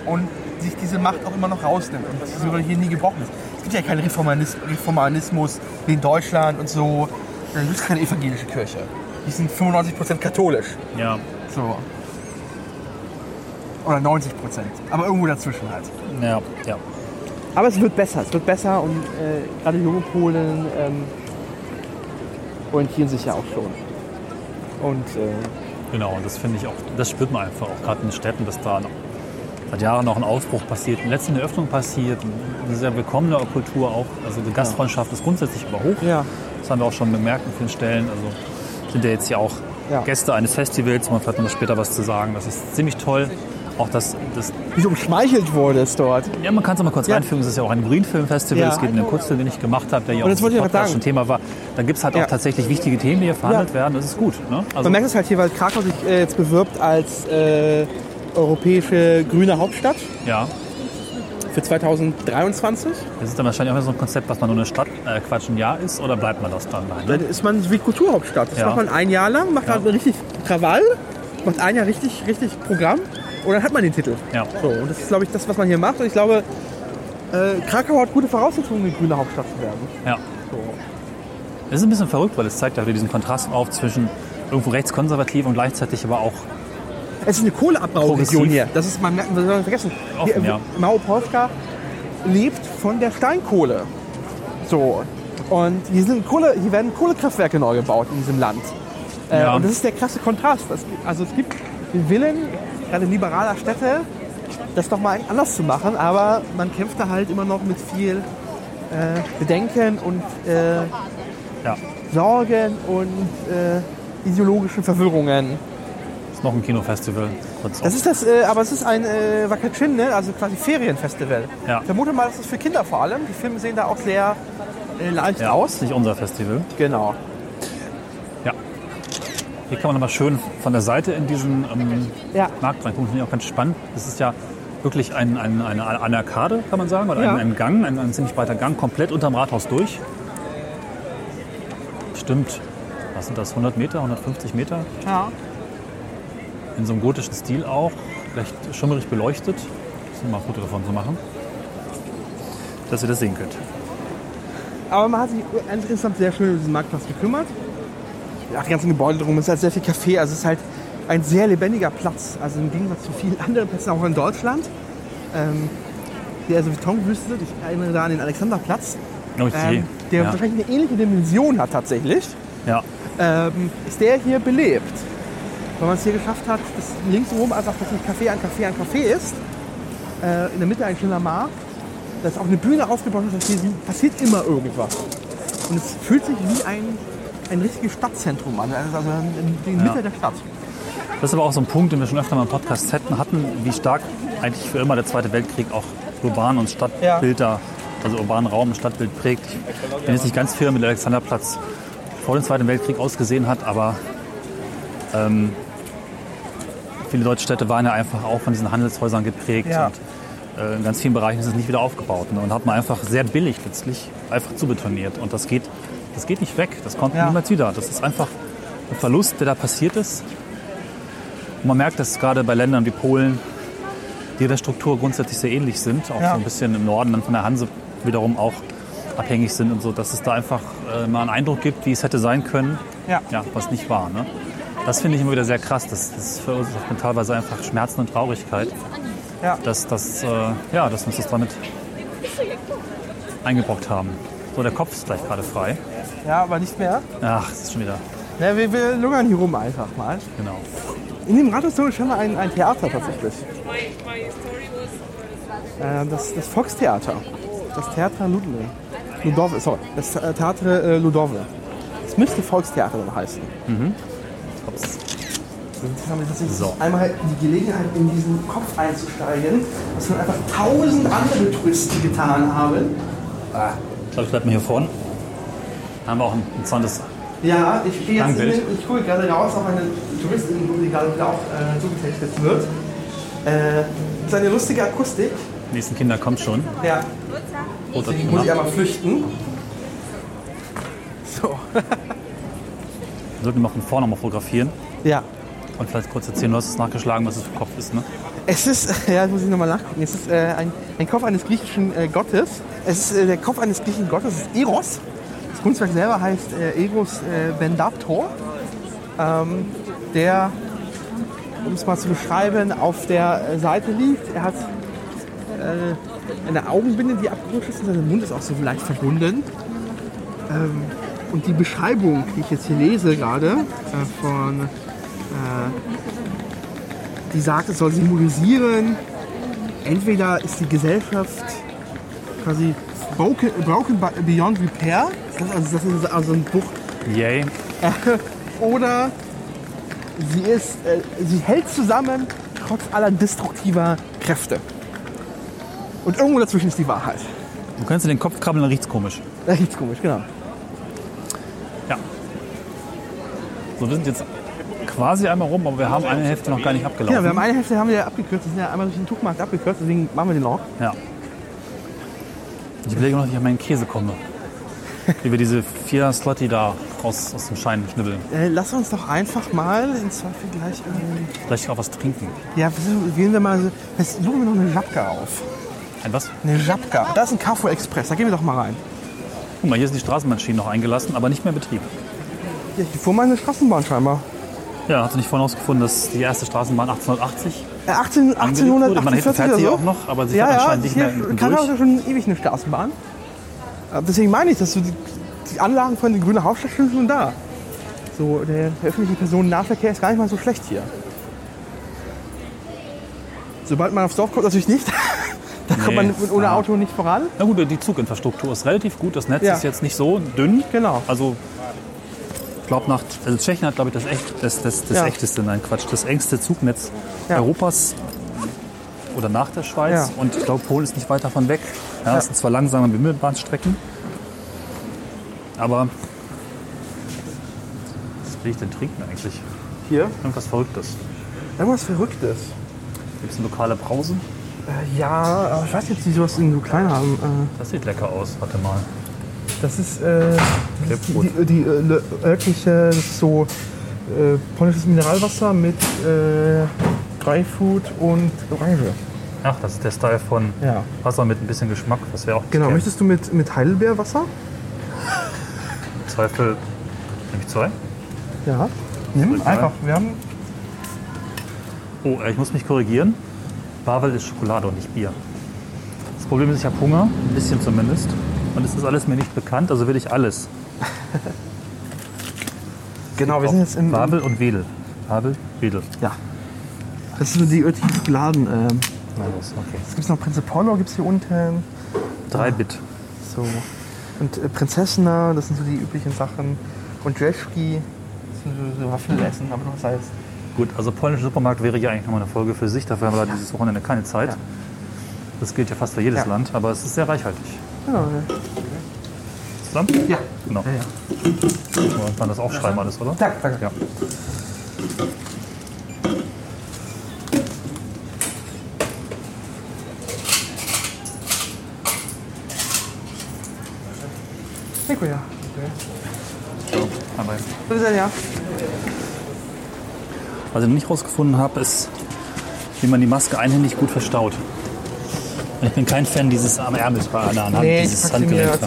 Und sich diese Macht auch immer noch rausnimmt und dass sie hier nie gebrochen ist. Es gibt ja keinen Reformanis Reformanismus wie in Deutschland und so. Dann gibt es keine evangelische Kirche. Die sind 95% katholisch. Ja. So. Oder 90 Prozent. Aber irgendwo dazwischen halt. Ja, ja. Aber es wird besser. Es wird besser und äh, gerade junge Polen ähm, orientieren sich ja auch schon. Und äh, Genau, und das finde ich auch, das spürt man einfach auch gerade in den Städten, dass da noch seit Jahren noch ein Aufbruch passiert, eine letzte Öffnung passiert, eine sehr willkommene Kultur auch. Also die Gastfreundschaft ist grundsätzlich aber hoch. ja, Das haben wir auch schon bemerkt an vielen Stellen. Also sind ja jetzt ja auch Ja. Gäste eines Festivals, man vielleicht noch später was zu sagen. Das ist ziemlich toll. Auch das, das wie so umschmeichelt wurde es dort. ja, man kann es mal kurz Ja. einfügen, es ist ja auch ein Greenfilm-Festival. Ja. Es geht um den Kurzfilm, den ich gemacht habe, der ja auch im Podcast schon Thema war. Da gibt es halt Ja. auch tatsächlich wichtige Themen, die hier verhandelt werden. Das ist gut. Ne? Also, Man merkt es halt hier, weil Krakau sich äh, jetzt bewirbt als äh, europäische grüne Hauptstadt ja, für 2023. das ist dann wahrscheinlich auch so ein Konzept, was man nur eine Stadt, äh, Quatsch, ein Jahr ist, oder bleibt man das dann? Nein, Dann ne? ist man wie Kulturhauptstadt. Das Ja. macht man ein Jahr lang, macht Ja. halt richtig Krawall, macht ein Jahr richtig, richtig Programm und dann hat man den Titel. Ja. So, und das ist, glaube ich, das, was man hier macht. Und ich glaube, äh, Krakau hat gute Voraussetzungen, eine grüne Hauptstadt zu werden. ja. So. Es ist ein bisschen verrückt, weil es zeigt ja wieder diesen Kontrast auf zwischen irgendwo rechtskonservativ und gleichzeitig aber auch Es ist eine Kohleabbauregion hier. Das ist, man, merkt- man soll nicht vergessen. Offen, hier, ja. Małopolska lebt von der Steinkohle. So. Und hier, sind Kohle, hier werden Kohlekraftwerke neu gebaut in diesem Land. Äh, Ja. Und das ist der krasse Kontrast. Das, also es gibt den Willen, gerade liberaler Städte, das doch mal anders zu machen, aber man kämpft da halt immer noch mit viel äh, Bedenken und äh, ja, Sorgen und äh, ideologischen Verwirrungen. Ist noch ein Kinofestival. Kurz Das ist das, äh, aber es ist ein äh, Wakachin, ne? also quasi Ferienfestival. Ja. Ich vermute mal, das ist für Kinder vor allem. Die Filme sehen da auch sehr äh, leicht ja, aus. nicht unser Festival. Genau. Ja. Hier kann man nochmal schön von der Seite in diesen ähm, Ja. Markt reingucken. Finde ich auch ganz spannend. Das ist ja wirklich ein, ein, eine, eine Arkade, kann man sagen, oder Ja. ein, ein Gang, ein, ein ziemlich breiter Gang, komplett unterm Rathaus durch. Stimmt. Was sind das? 100 Meter, 150 Meter? Ja. In so einem gotischen Stil auch. Recht schimmerig beleuchtet. Ich mal ein Foto davon zu machen. Dass ihr das sehen könnt. Aber man hat sich insgesamt sehr schön um diesen Marktplatz gekümmert. Ja, die ganzen Gebäude drum, es ist halt sehr viel Café, also es ist halt ein sehr lebendiger Platz. Also im Gegensatz zu vielen anderen Plätzen auch in Deutschland. Ähm, der also Betonwüste, ich erinnere da an den Alexanderplatz, Oh je. ähm, der ja. wahrscheinlich eine ähnliche Dimension hat tatsächlich, ja. ähm, ist der hier belebt. Weil man es hier geschafft hat, dass links oben einfach dass nicht Café an Café an Café ist. Äh, in der Mitte ein schöner Markt. Da ist auch eine Bühne aufgebaut, das heißt, hier passiert immer irgendwas. Und es fühlt sich wie ein, ein richtiges Stadtzentrum an, also also in, in der Ja. Mitte der Stadt. Das ist aber auch so ein Punkt, den wir schon öfter mal im Podcast hatten, hatten wie stark eigentlich für immer der Zweite Weltkrieg auch urban und Stadtbild da, also urbanen Raum und Stadtbild prägt. Ich bin jetzt nicht ganz fair mit Alexanderplatz vor dem Zweiten Weltkrieg ausgesehen hat, aber ähm, viele deutsche Städte waren ja einfach auch von diesen Handelshäusern geprägt Ja. und äh, in ganz vielen Bereichen ist es nicht wieder aufgebaut. Ne? Und hat man einfach sehr billig letztlich einfach zubetoniert. Und das geht, das geht nicht weg, das kommt Ja. niemals wieder. Das ist einfach ein Verlust, der da passiert ist. Und man merkt, dass gerade bei Ländern wie Polen, die der Struktur grundsätzlich sehr ähnlich sind, auch Ja. so ein bisschen im Norden dann von der Hanse wiederum auch abhängig sind und so, dass es da einfach äh, mal einen Eindruck gibt, wie es hätte sein können, Ja. ja, was nicht war. Ne? Das finde ich immer wieder sehr krass. Das, das verursacht mir teilweise einfach Schmerzen und Traurigkeit, Ja. dass, dass, äh, ja, dass wir uns das damit eingebrockt haben. So, der Kopf ist gleich gerade frei. Ja, aber nicht mehr. Ach, das ist schon wieder, Ja, wir, wir lungern hier rum einfach mal. genau. In dem Rathaus ist schon mal ein, ein Theater tatsächlich. Äh, das, das Volkstheater. Das Theater Ludwig. Ludove, sorry. Das äh, Theater äh, Ludove. Das müsste Volkstheater dann heißen. Ups. Jetzt haben wir tatsächlich So. einmal die Gelegenheit, in diesen Kopf einzusteigen, was schon einfach tausend andere Touristen getan haben. Ich glaube, ich bleibe mal hier vorne. Da haben wir auch ein interessantes Ja, ich gehe jetzt in ich gucke gerade raus auf eine Touristin, die gerade auch äh, zugetextet wird. Äh, das ist eine lustige Akustik. Die nächsten Kinder kommt schon. Ja, die muss ich einmal flüchten. So. Wir sollten mal von vorne mal fotografieren Ja. und vielleicht kurz erzählen, du hast es nachgeschlagen, was es für ein Kopf ist. Ne? Es ist, ja, das muss ich nochmal nachgucken. Es ist äh, ein, ein Kopf eines griechischen äh, Gottes. Es ist äh, der Kopf eines griechischen Gottes, es ist Eros. Das Kunstwerk selber heißt äh, Eros äh, Bendaptor. Ähm, der, um es mal zu beschreiben, auf der äh, Seite liegt. Er hat äh, eine Augenbinde, die abgerutscht ist und sein Mund ist auch so leicht verbunden. Ähm, und die Beschreibung, die ich jetzt hier lese gerade, äh, von äh, die sagt, es soll symbolisieren, entweder ist die Gesellschaft quasi broken, broken beyond repair, das ist, also, das ist also ein Buch, Yay. oder sie, ist, äh, sie hält zusammen trotz aller destruktiver Kräfte. Und irgendwo dazwischen ist die Wahrheit. Du kannst in den Kopf krabbeln, dann riecht's komisch. Das riecht's komisch, genau. Ja. So, wir sind jetzt quasi einmal rum, aber wir haben eine Hälfte noch gar nicht abgelaufen. Ja, wir haben eine Hälfte haben wir abgekürzt, wir sind ja einmal durch den Tuchmarkt abgekürzt, deswegen machen wir den noch. Ja. Ich überlege noch, wie ich an meinen Käse komme. Wie wir diese vier Slotti da raus aus dem Schein schnibbeln. Äh, lass uns doch einfach mal in Zweifel gleich irgendwie Vielleicht auch was trinken. Ja, gehen wir mal. Jetzt suchen wir noch eine Japka auf. Ein was? Eine Japka. Da ist ein Carrefour Express. Da gehen wir doch mal rein. Guck mal, hier sind die Straßenbahnschienen noch eingelassen, aber nicht mehr in Betrieb. Hier ist vor meine Straßenbahn scheinbar. Ja, hast du nicht vorhin herausgefunden, dass die erste Straßenbahn 1880 Äh, 18, angelegt wurde? Man hätte 1848 sie auch noch, aber sie Ja, fährt ja, anscheinend nicht mehr hier mitten kann durch. auch schon ewig eine Straßenbahn. Äh, Deswegen meine ich, dass so die, die Anlagen von der Grüne Hauptstadt sind schon da. So, der, der öffentliche Personennahverkehr ist gar nicht mal so schlecht hier. Sobald man aufs Dorf kommt, natürlich nicht. da kommt Nee, man mit- ohne ja. Auto nicht voran. Na gut, die Zuginfrastruktur ist relativ gut. Das Netz Ja. ist jetzt nicht so dünn. Genau. Also glaube, nach also Tschechien hat, glaube ich, das, echt, das, das, das Ja. echteste, nein, Quatsch, das engste Zugnetz Ja. Europas oder nach der Schweiz. Ja. Und ich glaube, Polen ist nicht weit davon weg. Ja, Es sind zwar langsame Bimmelbahnstrecken, aber was will ich denn trinken eigentlich? Hier. Irgendwas Verrücktes. Irgendwas Verrücktes. Gibt es eine lokale Brause? Äh, ja, aber ich weiß jetzt nicht, was die so klein haben. Äh, Das sieht lecker aus. Warte mal. Das ist äh, Grapefruit. die, die äh, le- örtliche, das ist so äh, polnisches Mineralwasser mit äh, Grapefruit und Orange. Ach, das ist der Style von Ja. Wasser mit ein bisschen Geschmack. Das wäre auch Genau, gern. möchtest du mit, mit Heidelbeerwasser? Im Zweifel. Nehme ich zwei? Ja. Nimm mal? einfach. Wir haben Oh, äh, ich muss mich korrigieren. Bavel ist Schokolade und nicht Bier. Das Problem ist, ich habe Hunger, ein bisschen zumindest. Und es ist alles mir nicht bekannt, also will ich alles. Genau, wir sind jetzt im. Babel und Wedel. Babel, Wedel. Ja. Das sind so die örtlichen Schokoladen. Ähm, Na los, okay. es gibt noch Prinze Polo, gibt es hier unten. Drei Bit. So. Und äh, Prinzessina, das sind so die üblichen Sachen. Und Jeschki, das sind so, so Waffelessen, aber noch Salz. Gut, also polnischer Supermarkt wäre ja eigentlich nochmal eine Folge für sich. Dafür haben wir da dieses Wochenende keine Zeit. Ja. Das gilt ja fast für jedes Ja. Land, aber es ist sehr reichhaltig. Genau. Zusammen? Ja. Genau. Ja, ja. Wollen wir das aufschreiben alles, oder? Danke, danke. Ja. Ja. So, aber Bitte ja. Was ich noch nicht rausgefunden habe, ist, wie man die Maske einhändig gut verstaut. Und Ich bin kein Fan dieses am Ärmel tragen, an der Hand, Nee, dieses Handgelenk jetzt.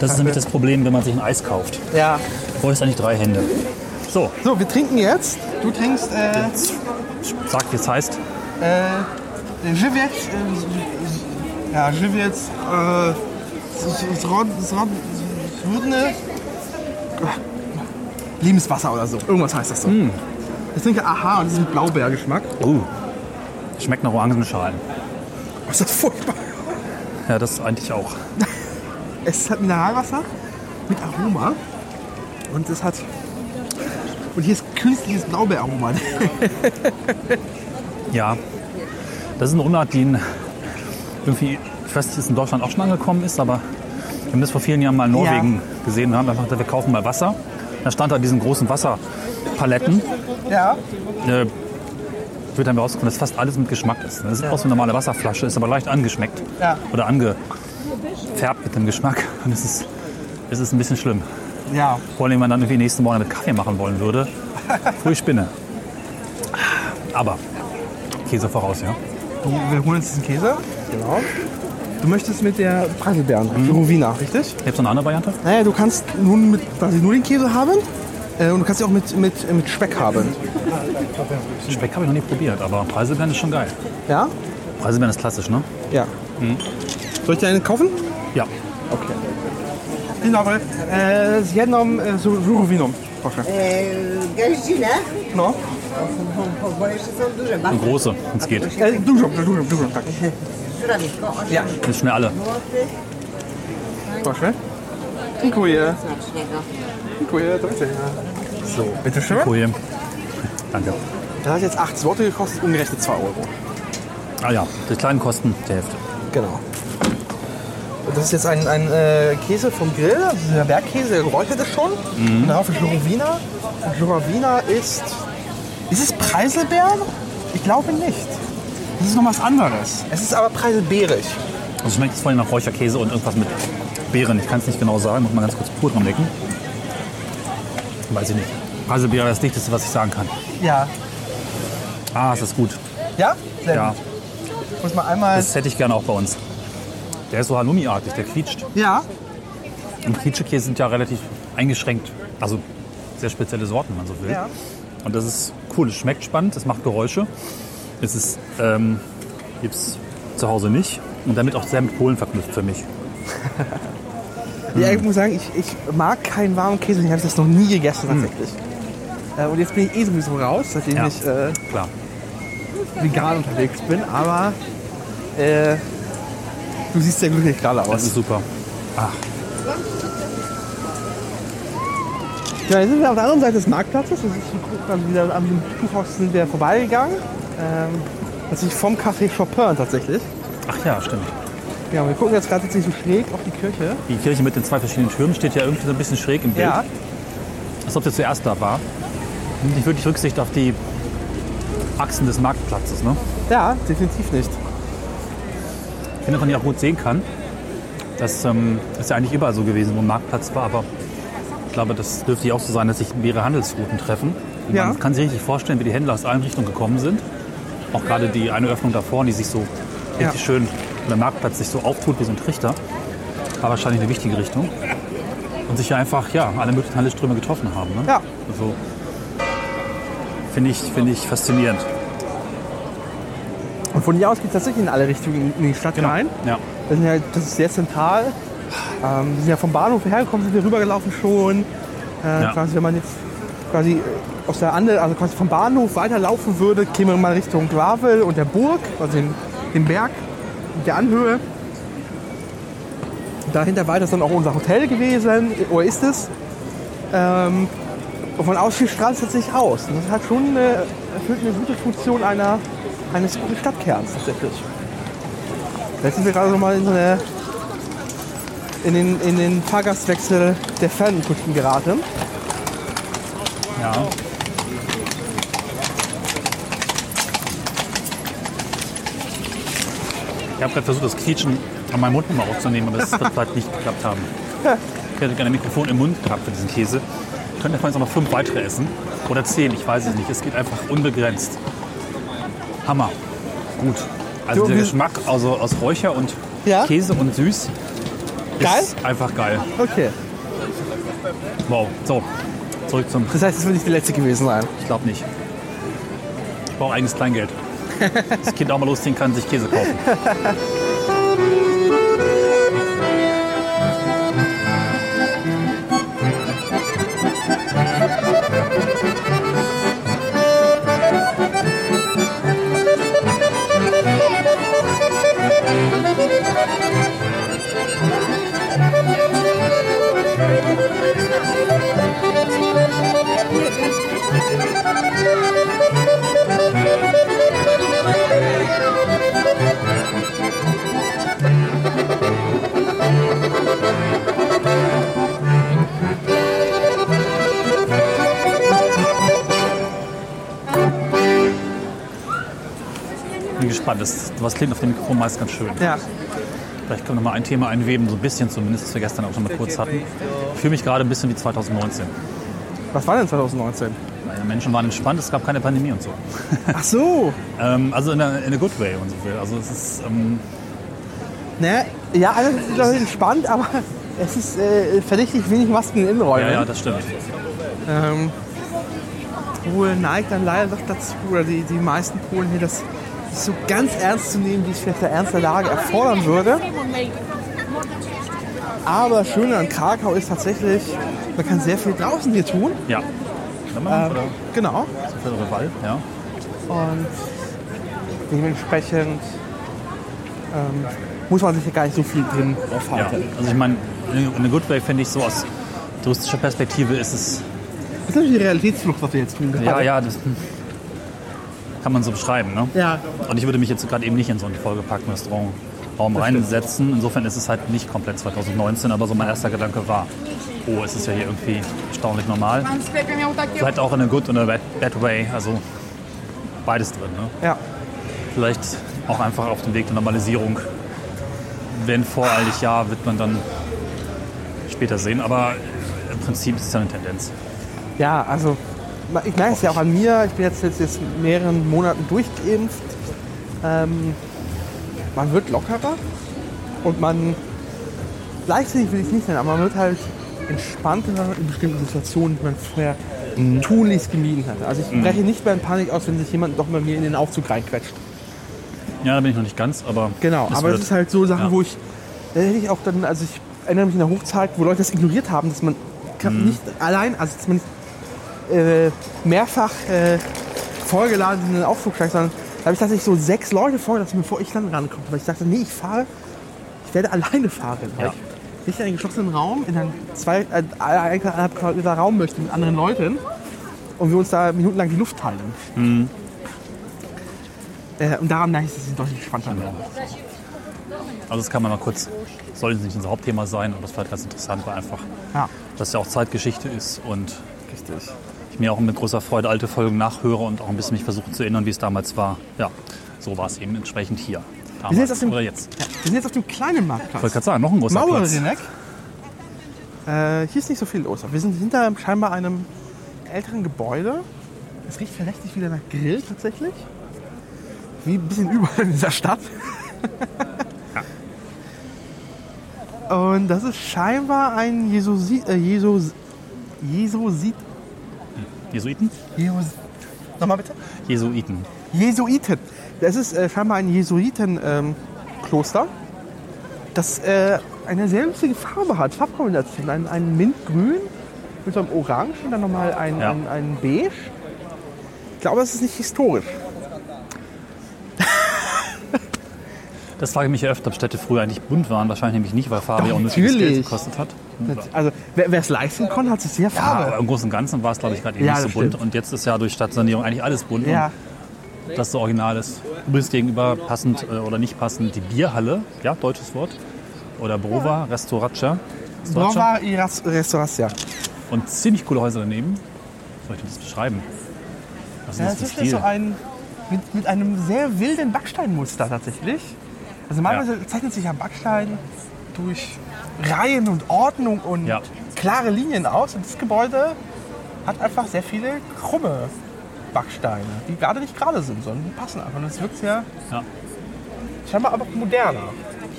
Das ist nämlich das Problem, wenn man sich ein Eis kauft. Ja. Du brauchst eigentlich drei Hände. So, So, wir trinken jetzt. Du trinkst äh, sag, wie es heißt. äh, Żywiec. Äh, ja, Żywiec. Äh, Zrodne. Lebenswasser oder so. Irgendwas heißt das so. Ich trinke Aha und das ist mit Blaubeergeschmack. Uh, schmeckt nach Orangenschalen. Ist das furchtbar. Ja, das eigentlich auch. Es ist halt Mineralwasser mit Aroma. Und es hat. Und hier ist künstliches Blaubeeraroma. Ja, das ist eine Unart, die in, irgendwie, ich weiß nicht, es in Deutschland auch schon angekommen ist, aber wir haben das vor vielen Jahren mal in Norwegen gesehen. Wir haben einfach gesagt, wir kaufen mal Wasser. Da stand da diesen großen Wasserpaletten. ja. Äh, wird dann rausgekommen, dass fast alles mit Geschmack ist. Das sieht aus wie eine normale Wasserflasche, ist aber leicht angeschmeckt. Ja. Oder angefärbt mit dem Geschmack. Und es ist, es ist ein bisschen schlimm. Ja. Vor allem, wenn man dann irgendwie nächsten Morgen mit Kaffee machen wollen würde. Pfui Spinne. Aber Käse voraus, ja. Du, wir holen uns diesen Käse. Genau. Du möchtest mit der Preiselbeeren, mhm. Rowina, richtig? Gibt es noch eine andere Variante? Naja, du kannst nun mit quasi nur den Käse haben. Äh, und du kannst sie auch mit, mit, mit Speck haben. Speck habe ich noch nie probiert, aber Preiselbeeren ist schon geil. Ja? Preiselbeeren ist klassisch, ne? Ja. Soll ich dir einen kaufen? Ja. Okay. Dzień dobry. E, z jedną e, z żurowiną, proszę. Gaździna? No. Bo, bo jeszcze są duże. Eine große, es geht. E, dużo, dużo, dużo, tak. zdrowisko. Ja. Ist schnell alle. Proszę. Dziękuję. Smacznego. Dziękuję, do widzenia. So, bitteschön. Koje. Danke. Das hat jetzt 8 Zloty gekostet, umgerechnet 2 Euro. Ah ja, die kleinen kosten die Hälfte. Genau. Das ist jetzt ein, ein äh, Käse vom Grill, also der Bergkäse, der geräuchert ist schon. Und darauf ist Lorowina. Und Lorowina ist. Ist es Preiselbeeren? Ich glaube nicht. Das ist noch was anderes. Es ist aber preiselbeerig. Also schmeckt es vor allem nach Räucherkäse und irgendwas mit Beeren. Ich kann es nicht genau sagen, muss mal ganz kurz pur dran lecken. Weiß ich nicht. Preiselbeere ist das Dichteste, was ich sagen kann. Ja. Ah, es ist gut. Ja? Sehr Ja, gut. Muss mal einmal. das hätte ich gerne auch bei uns. Der ist so Halloumi-artig, der quietscht. ja. Und Quietschekäse sind ja relativ eingeschränkt. Also sehr spezielle Sorten, wenn man so will. Ja. Und das ist cool, es schmeckt spannend, es macht Geräusche. Es ist, ähm, gibt es zu Hause nicht. Und damit auch sehr mit Polen verknüpft für mich. Ja, ich muss sagen, ich, ich mag keinen warmen Käse. Ich habe das noch nie gegessen tatsächlich. Äh, und jetzt bin ich eh sowieso raus, seitdem Ja. ich äh, Klar. vegan unterwegs bin. Aber äh, du siehst sehr glücklich gerade Das aus. ist super. Ach. Ja, jetzt sind wir auf der anderen Seite des Marktplatzes. Das ist so- dann wieder am Buchhaus sind wir vorbeigegangen. Ähm, tatsächlich vom Café Chopin tatsächlich. Ach ja, stimmt. Ja, wir gucken jetzt gerade tatsächlich so schräg auf die Kirche. Die Kirche mit den zwei verschiedenen Türmen steht ja irgendwie so ein bisschen schräg im Bild. Ja, Als ob sie zuerst da war. Nimmt nicht wirklich Rücksicht auf die Achsen des Marktplatzes. Ne? ja, definitiv nicht. Ich finde, dass man ja auch gut sehen kann. Das ähm, ist ja eigentlich überall so gewesen, wo ein Marktplatz war, aber ich glaube, das dürfte ja auch so sein, dass sich mehrere Handelsrouten treffen. Und Ja. Man kann sich richtig vorstellen, wie die Händler aus allen Richtungen gekommen sind. Auch gerade die eine Öffnung da vorne, die sich so richtig Ja. schön, wo der Marktplatz sich so auftut wie so ein Trichter, war wahrscheinlich eine wichtige Richtung. Und sich ja einfach ja, alle möglichen Handelsströme getroffen haben. Ne? Ja. Also, finde ich, finde ich faszinierend. Und von hier aus geht es tatsächlich in alle Richtungen in die Stadt rein. Ja. Wir sind ja, das ist sehr zentral. Ähm, wir sind ja vom Bahnhof hergekommen, sind wir rübergelaufen schon. Äh, Ja. quasi, wenn man jetzt quasi äh, aus der anderen, also quasi vom Bahnhof weiterlaufen würde, käme man Richtung Gravel und der Burg, also den, den Berg der Anhöhe. Dahinter weiter ist dann auch unser Hotel gewesen, oder ist es. Ähm, und von außen strahlt es tatsächlich aus. Und das hat schon eine, erfüllt eine gute Funktion einer, eines guten Stadtkerns tatsächlich. Jetzt sind wir gerade noch mal in, eine, in, den, in den Fahrgastwechsel der Fernkunden geraten. ja. Ich habe gerade versucht, das Quietschen an meinem Mund nochmal aufzunehmen, aber das wird vielleicht nicht geklappt haben. Ich hätte gerne ein Mikrofon im Mund gehabt für diesen Käse. Könnte davon jetzt noch mal fünf weitere essen. Oder zehn, ich weiß es nicht. Es geht einfach unbegrenzt. Hammer. Gut. Also So, der Geschmack also aus Räucher und Ja? Käse und süß Geil? ist einfach geil. Okay. Wow. So, zurück zum... Das heißt, es wird nicht die letzte gewesen sein. Ich glaube nicht. Ich brauche eigenes Kleingeld. Das Kind auch mal losziehen kann, sich Käse kaufen. gespannt. Das, was klingt auf dem Mikrofon meist ganz schön. Ja. Vielleicht können wir noch mal ein Thema einweben, so ein bisschen zumindest, was wir gestern auch schon mal kurz hatten. Ich fühle mich gerade ein bisschen wie 2019. Was war denn 2019? Weil die Menschen waren entspannt, es gab keine Pandemie und so. Ach so. Ähm, also in a, in a good way und so viel. Also es ist, ähm, Naja, ja, alles ist entspannt, aber es ist äh, verdächtig wenig Masken in Innenräumen. ja, ja, das stimmt. Ähm, Polen neigt dann leider doch dazu, oder die, die meisten Polen hier, das so ganz ernst zu nehmen, wie es vielleicht der Ernst der Lage erfordern würde. Aber das Schöne an Krakau ist tatsächlich, man kann sehr viel draußen hier tun. Ja. Ähm, genau. so viel Reval, ja. Und dementsprechend ähm, muss man sich hier gar nicht so viel drin ja. aufhalten. Also ich meine, in a good way finde ich so aus touristischer Perspektive ist es, Das ist natürlich die Realitätsflucht, was wir jetzt tun. ja, ja, das kann man so beschreiben. Ne? ja. Und ich würde mich jetzt gerade eben nicht in so einen vollgepackten Restaurantraum reinsetzen. Insofern ist es halt nicht komplett 2019, aber so mein erster Gedanke war, oh, es ist ja hier irgendwie erstaunlich normal. Vielleicht auch in a good und a bad, bad way, also beides drin. Ne? Ja. Vielleicht auch einfach auf dem Weg der Normalisierung. Wenn voreilig ja, wird man dann später sehen. Aber im Prinzip ist es ja eine Tendenz. Ja, also ich merke es ja auch an mir. Ich bin jetzt, jetzt, jetzt mehreren Monaten durchgeimpft. Ähm, man wird lockerer und man, leichtsinnig will ich nicht nennen, aber man wird halt entspannter in bestimmten Situationen, die man vorher tunlichst gemieden hat. Also ich breche nicht mehr in Panik aus, wenn sich jemand doch bei mir in den Aufzug reinquetscht. Ja, da bin ich noch nicht ganz, aber. Genau, es aber es ist halt so Sachen, ja. wo ich, da hätte ich auch dann, also ich erinnere mich in der Hochzeit, wo Leute das ignoriert haben, dass man Mhm. nicht allein, also dass man nicht äh, mehrfach äh, vollgeladen in den Aufzug steigt, sondern da habe ich tatsächlich so sechs Leute vorgelassen, bevor ich dann rankomme. Weil ich dachte, nee, ich fahre, ich werde alleine fahren. Ja. nicht in einem geschlossenen Raum, in einem zwei, äh, eineinhalb Quadratmeter Raum möchte mit anderen Leuten und wir uns da minutenlang die Luft teilen. Äh, und daran merke ich, dass es deutlich entspannter werden. Also das kann man mal kurz, soll jetzt nicht unser Hauptthema sein, aber das war halt ganz interessant, weil einfach, Ja, dass ja auch Zeitgeschichte ist und richtig. Ich mir auch mit großer Freude alte Folgen nachhöre und auch ein bisschen mich versuche zu erinnern, wie es damals war. Ja, so war es eben entsprechend hier. Wir sind jetzt auf Damals dem, oder jetzt. Ja, wir sind jetzt auf dem kleinen Ich Marktplatz. wollte gerade sagen, noch ein großer Platz. Mauerrinneck. Äh, hier ist nicht so viel los. Wir sind hinter scheinbar einem älteren Gebäude. Es riecht verdächtig wieder nach Grill tatsächlich. Wie ein bisschen überall in dieser Stadt. Und das ist scheinbar ein Jesusi, äh, Jesus, Jesusit, Jesuiten? Jesus, nochmal bitte? Jesuiten. Jesuiten. Das ist äh, scheinbar ein Jesuiten-Kloster, das äh, eine sehr lustige Farbe hat, Farbkombination. Ein, ein Mintgrün mit so einem Orange und dann nochmal ein, Ja. ein, ein Beige. Ich glaube, es ist nicht historisch. Das frage ich mich ja öfter, ob Städte früher eigentlich bunt waren. Wahrscheinlich nämlich nicht, weil Farbe ja unnötiges Geld gekostet hat. Also, wer es leisten konnte, hat sich sehr Ja, Farbe. aber im Großen und Ganzen war es, glaube ich, gerade eben Ja, nicht so bunt. stimmt. Und jetzt ist ja durch Stadtsanierung eigentlich alles bunt. Ja, das so original ist. Übrigens gegenüber passend äh, oder nicht passend die Bierhalle, ja, deutsches Wort. Oder Brova, Restauracja. Restauracja. Brava y Ras- Restauration. Und ziemlich coole Häuser daneben. Soll ich das beschreiben? Was ist Ja, das das ist so ein mit, mit einem sehr wilden Backsteinmuster tatsächlich. Also normalerweise zeichnet sich ja Backstein durch Reihen und Ordnung und Ja. klare Linien aus. Und das Gebäude hat einfach sehr viele krumme Backsteine, die gerade nicht gerade sind, sondern die passen einfach. Und es wirkt sehr Ja. scheinbar aber moderner.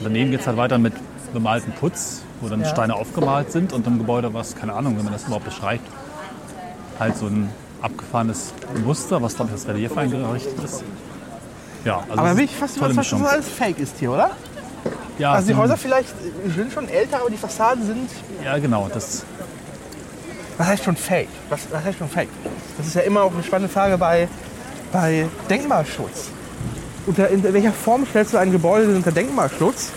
Daneben geht es halt weiter mit bemaltem Putz, wo dann Ja. Steine aufgemalt sind und im Gebäude was, keine Ahnung, wenn man das überhaupt beschreibt, halt so ein abgefahrenes Muster, was glaube ich als Relief eingerichtet ist. Ja, also Aber bin ich fast überzeugt, dass das alles fake ist hier, oder? Ja, Also die Häuser vielleicht sind schon älter, aber die Fassaden sind ja, genau. Das, Was heißt schon Fake? Was, was heißt schon Fake? Das ist ja immer auch eine spannende Frage bei, bei Denkmalschutz. Unter, in welcher Form stellst du ein Gebäude unter Denkmalschutz?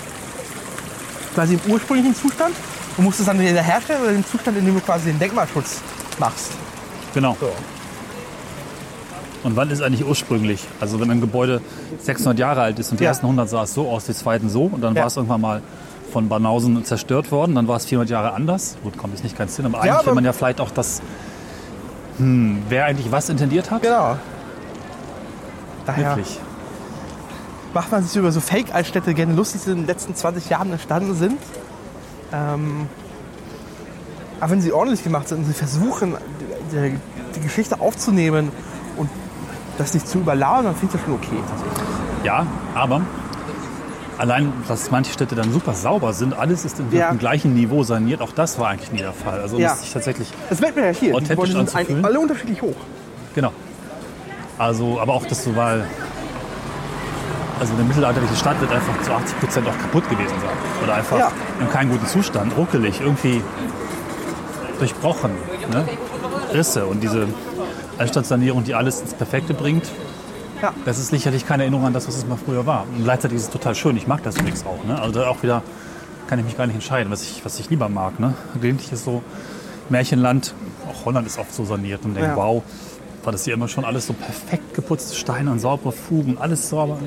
Quasi im ursprünglichen Zustand? Und musst du es dann wieder herstellen oder im Zustand, in dem du quasi den Denkmalschutz machst? genau. So. Und wann ist eigentlich ursprünglich? Also wenn ein Gebäude 600 Jahre alt ist und die Ja. ersten 100 sah es so aus, die zweiten so und dann Ja. war es irgendwann mal von Banausen zerstört worden, dann war es 400 Jahre anders. Gut, kommt jetzt nicht ganz hin, aber eigentlich aber- will man ja vielleicht auch das, hm, wer eigentlich was intendiert hat. Genau. Daher Wirklich. macht man sich über so Fake-Altstädte gerne lustig, die in den letzten 20 Jahren entstanden sind. Ähm, aber wenn sie ordentlich gemacht sind und sie versuchen, die, die, die Geschichte aufzunehmen das nicht zu überladen, dann finde ich das schon okay. Ja, aber allein, dass manche Städte dann super sauber sind, alles ist Ja. auf dem gleichen Niveau saniert, auch das war eigentlich nie der Fall. Also Ja. sich tatsächlich, Das merkt man ja hier. Die Gebäude sind eigentlich alle unterschiedlich hoch. genau. Also, aber auch das so, weil also eine mittelalterliche Stadt wird einfach zu 80 Prozent auch kaputt gewesen sein. Oder einfach Ja. in keinem guten Zustand, ruckelig, irgendwie durchbrochen. Ne? Risse und diese Altstadtsanierung, die alles ins Perfekte bringt, Ja. das ist sicherlich keine Erinnerung an das, was es mal früher war. Und gleichzeitig ist es total schön. Ich mag das übrigens auch. Ne? Also da auch wieder kann ich mich gar nicht entscheiden, was ich, was ich lieber mag. Ne? Gelegentlich ist so Märchenland, auch Holland ist oft so saniert und denke, Ja. wow, war das hier immer schon alles so perfekt geputzte Steine und saubere Fugen, alles sauber.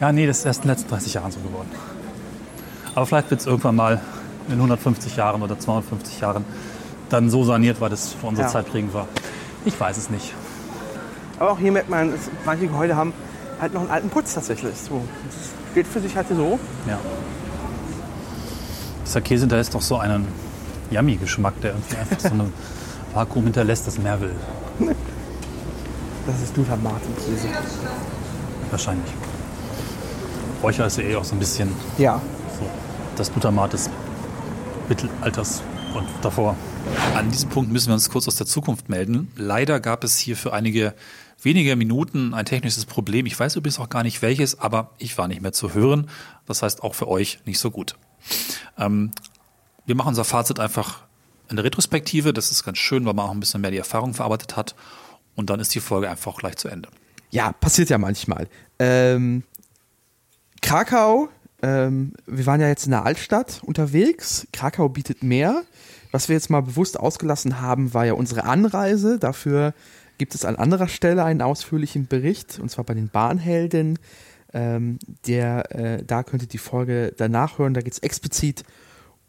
Ja, nee, das ist erst in den letzten 30 Jahren so geworden. Aber vielleicht wird es irgendwann mal in 150 Jahren oder 250 Jahren dann so saniert, weil das für unsere Ja. Zeit prägend war. Ich weiß es nicht. Aber auch hier merkt man, dass manche Gebäude haben halt noch einen alten Putz tatsächlich. So. Das steht für sich halt so. Ja. Dieser Käse hinterlässt doch so einen Yummy-Geschmack, der irgendwie einfach so ein Vakuum hinterlässt, das mehr will. Das ist Glutamat-Käse. Wahrscheinlich. Räucher ist ja eh auch so ein bisschen Ja. so das Glutamat des Mittelalters und davor. An diesem Punkt müssen wir uns kurz aus der Zukunft melden. Leider gab es hier für einige wenige Minuten ein technisches Problem. Ich weiß übrigens auch gar nicht welches, aber ich war nicht mehr zu hören. Das heißt auch für euch nicht so gut. Ähm, wir machen unser Fazit einfach in der Retrospektive. Das ist ganz schön, weil man auch ein bisschen mehr die Erfahrung verarbeitet hat. Und dann ist die Folge einfach gleich zu Ende. Ja, passiert ja manchmal. Ähm, Krakau Ähm, wir waren ja jetzt in der Altstadt unterwegs. Krakau bietet mehr. Was wir jetzt mal bewusst ausgelassen haben, war ja unsere Anreise. Dafür gibt es an anderer Stelle einen ausführlichen Bericht, und zwar bei den Bahnhelden. Ähm, der, äh, da könnt ihr die Folge danach hören. Da geht es explizit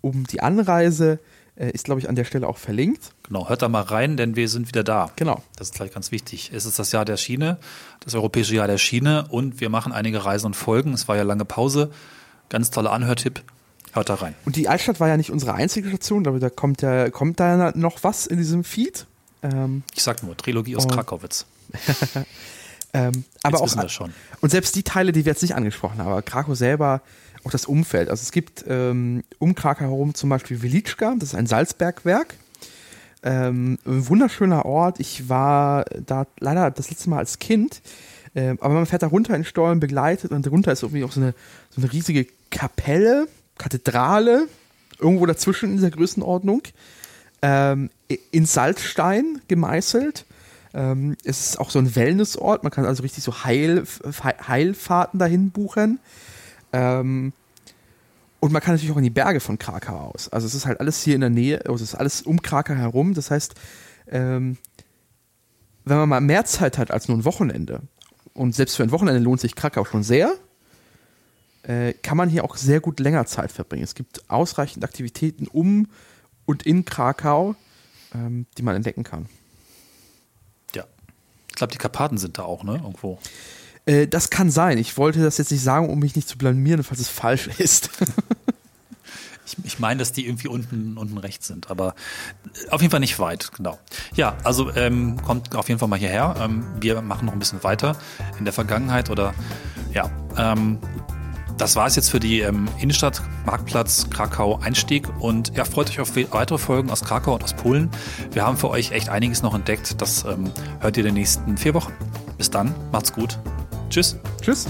um die Anreise. Äh, ist, glaube ich, an der Stelle auch verlinkt. Genau, hört da mal rein, denn wir sind wieder da. Genau. Das ist gleich ganz wichtig. Es ist das Jahr der Schiene, das europäische Jahr der Schiene und wir machen einige Reisen und Folgen. Es war ja lange Pause. Ganz toller Anhörtipp. Hört da rein. Und die Altstadt war ja nicht unsere einzige Station, aber da kommt ja kommt da noch was in diesem Feed. Ähm, Ich sag nur, Trilogie aus. Krakowitz. ähm, aber Jetzt auch wissen wir schon. und selbst die Teile, die wir jetzt nicht angesprochen haben, aber Krakau selber, auch das Umfeld. Also es gibt ähm, um Krakau herum zum Beispiel Welitschka, das ist ein Salzbergwerk. Ähm, ein wunderschöner Ort. Ich war da leider das letzte Mal als Kind. Ähm, aber man fährt da runter in Stollen begleitet und darunter ist irgendwie auch so eine, so eine riesige Kapelle, Kathedrale, irgendwo dazwischen in dieser Größenordnung. Ähm, in Salzstein gemeißelt. Ähm, es ist auch so ein Wellnessort. Man kann also richtig so Heil, Heilfahrten dahin buchen. Ähm, und man kann natürlich auch in die Berge von Krakau aus. Also es ist halt alles hier in der Nähe, also es ist alles um Krakau herum. Das heißt, ähm, wenn man mal mehr Zeit hat als nur ein Wochenende, und selbst für ein Wochenende lohnt sich Krakau schon sehr, äh, kann man hier auch sehr gut länger Zeit verbringen. Es gibt ausreichend Aktivitäten um und in Krakau, ähm, die man entdecken kann. Ja. Ich glaube, die Karpaten sind da auch, ne? Irgendwo. Äh, das kann sein. Ich wollte das jetzt nicht sagen, um mich nicht zu blamieren, falls es falsch ist. Ich, ich meine, dass die irgendwie unten, unten rechts sind, aber äh, auf jeden Fall nicht weit, genau. Ja, also ähm, kommt auf jeden Fall mal hierher. Ähm, wir machen noch ein bisschen weiter in der Vergangenheit oder ja. Ähm, das war es jetzt für die ähm, Innenstadt, Marktplatz, Krakau, Einstieg und ja, freut euch auf we- weitere Folgen aus Krakau und aus Polen. Wir haben für euch echt einiges noch entdeckt. Das ähm, hört ihr in den nächsten vier Wochen. Bis dann, macht's gut. Tschüss. Tschüss.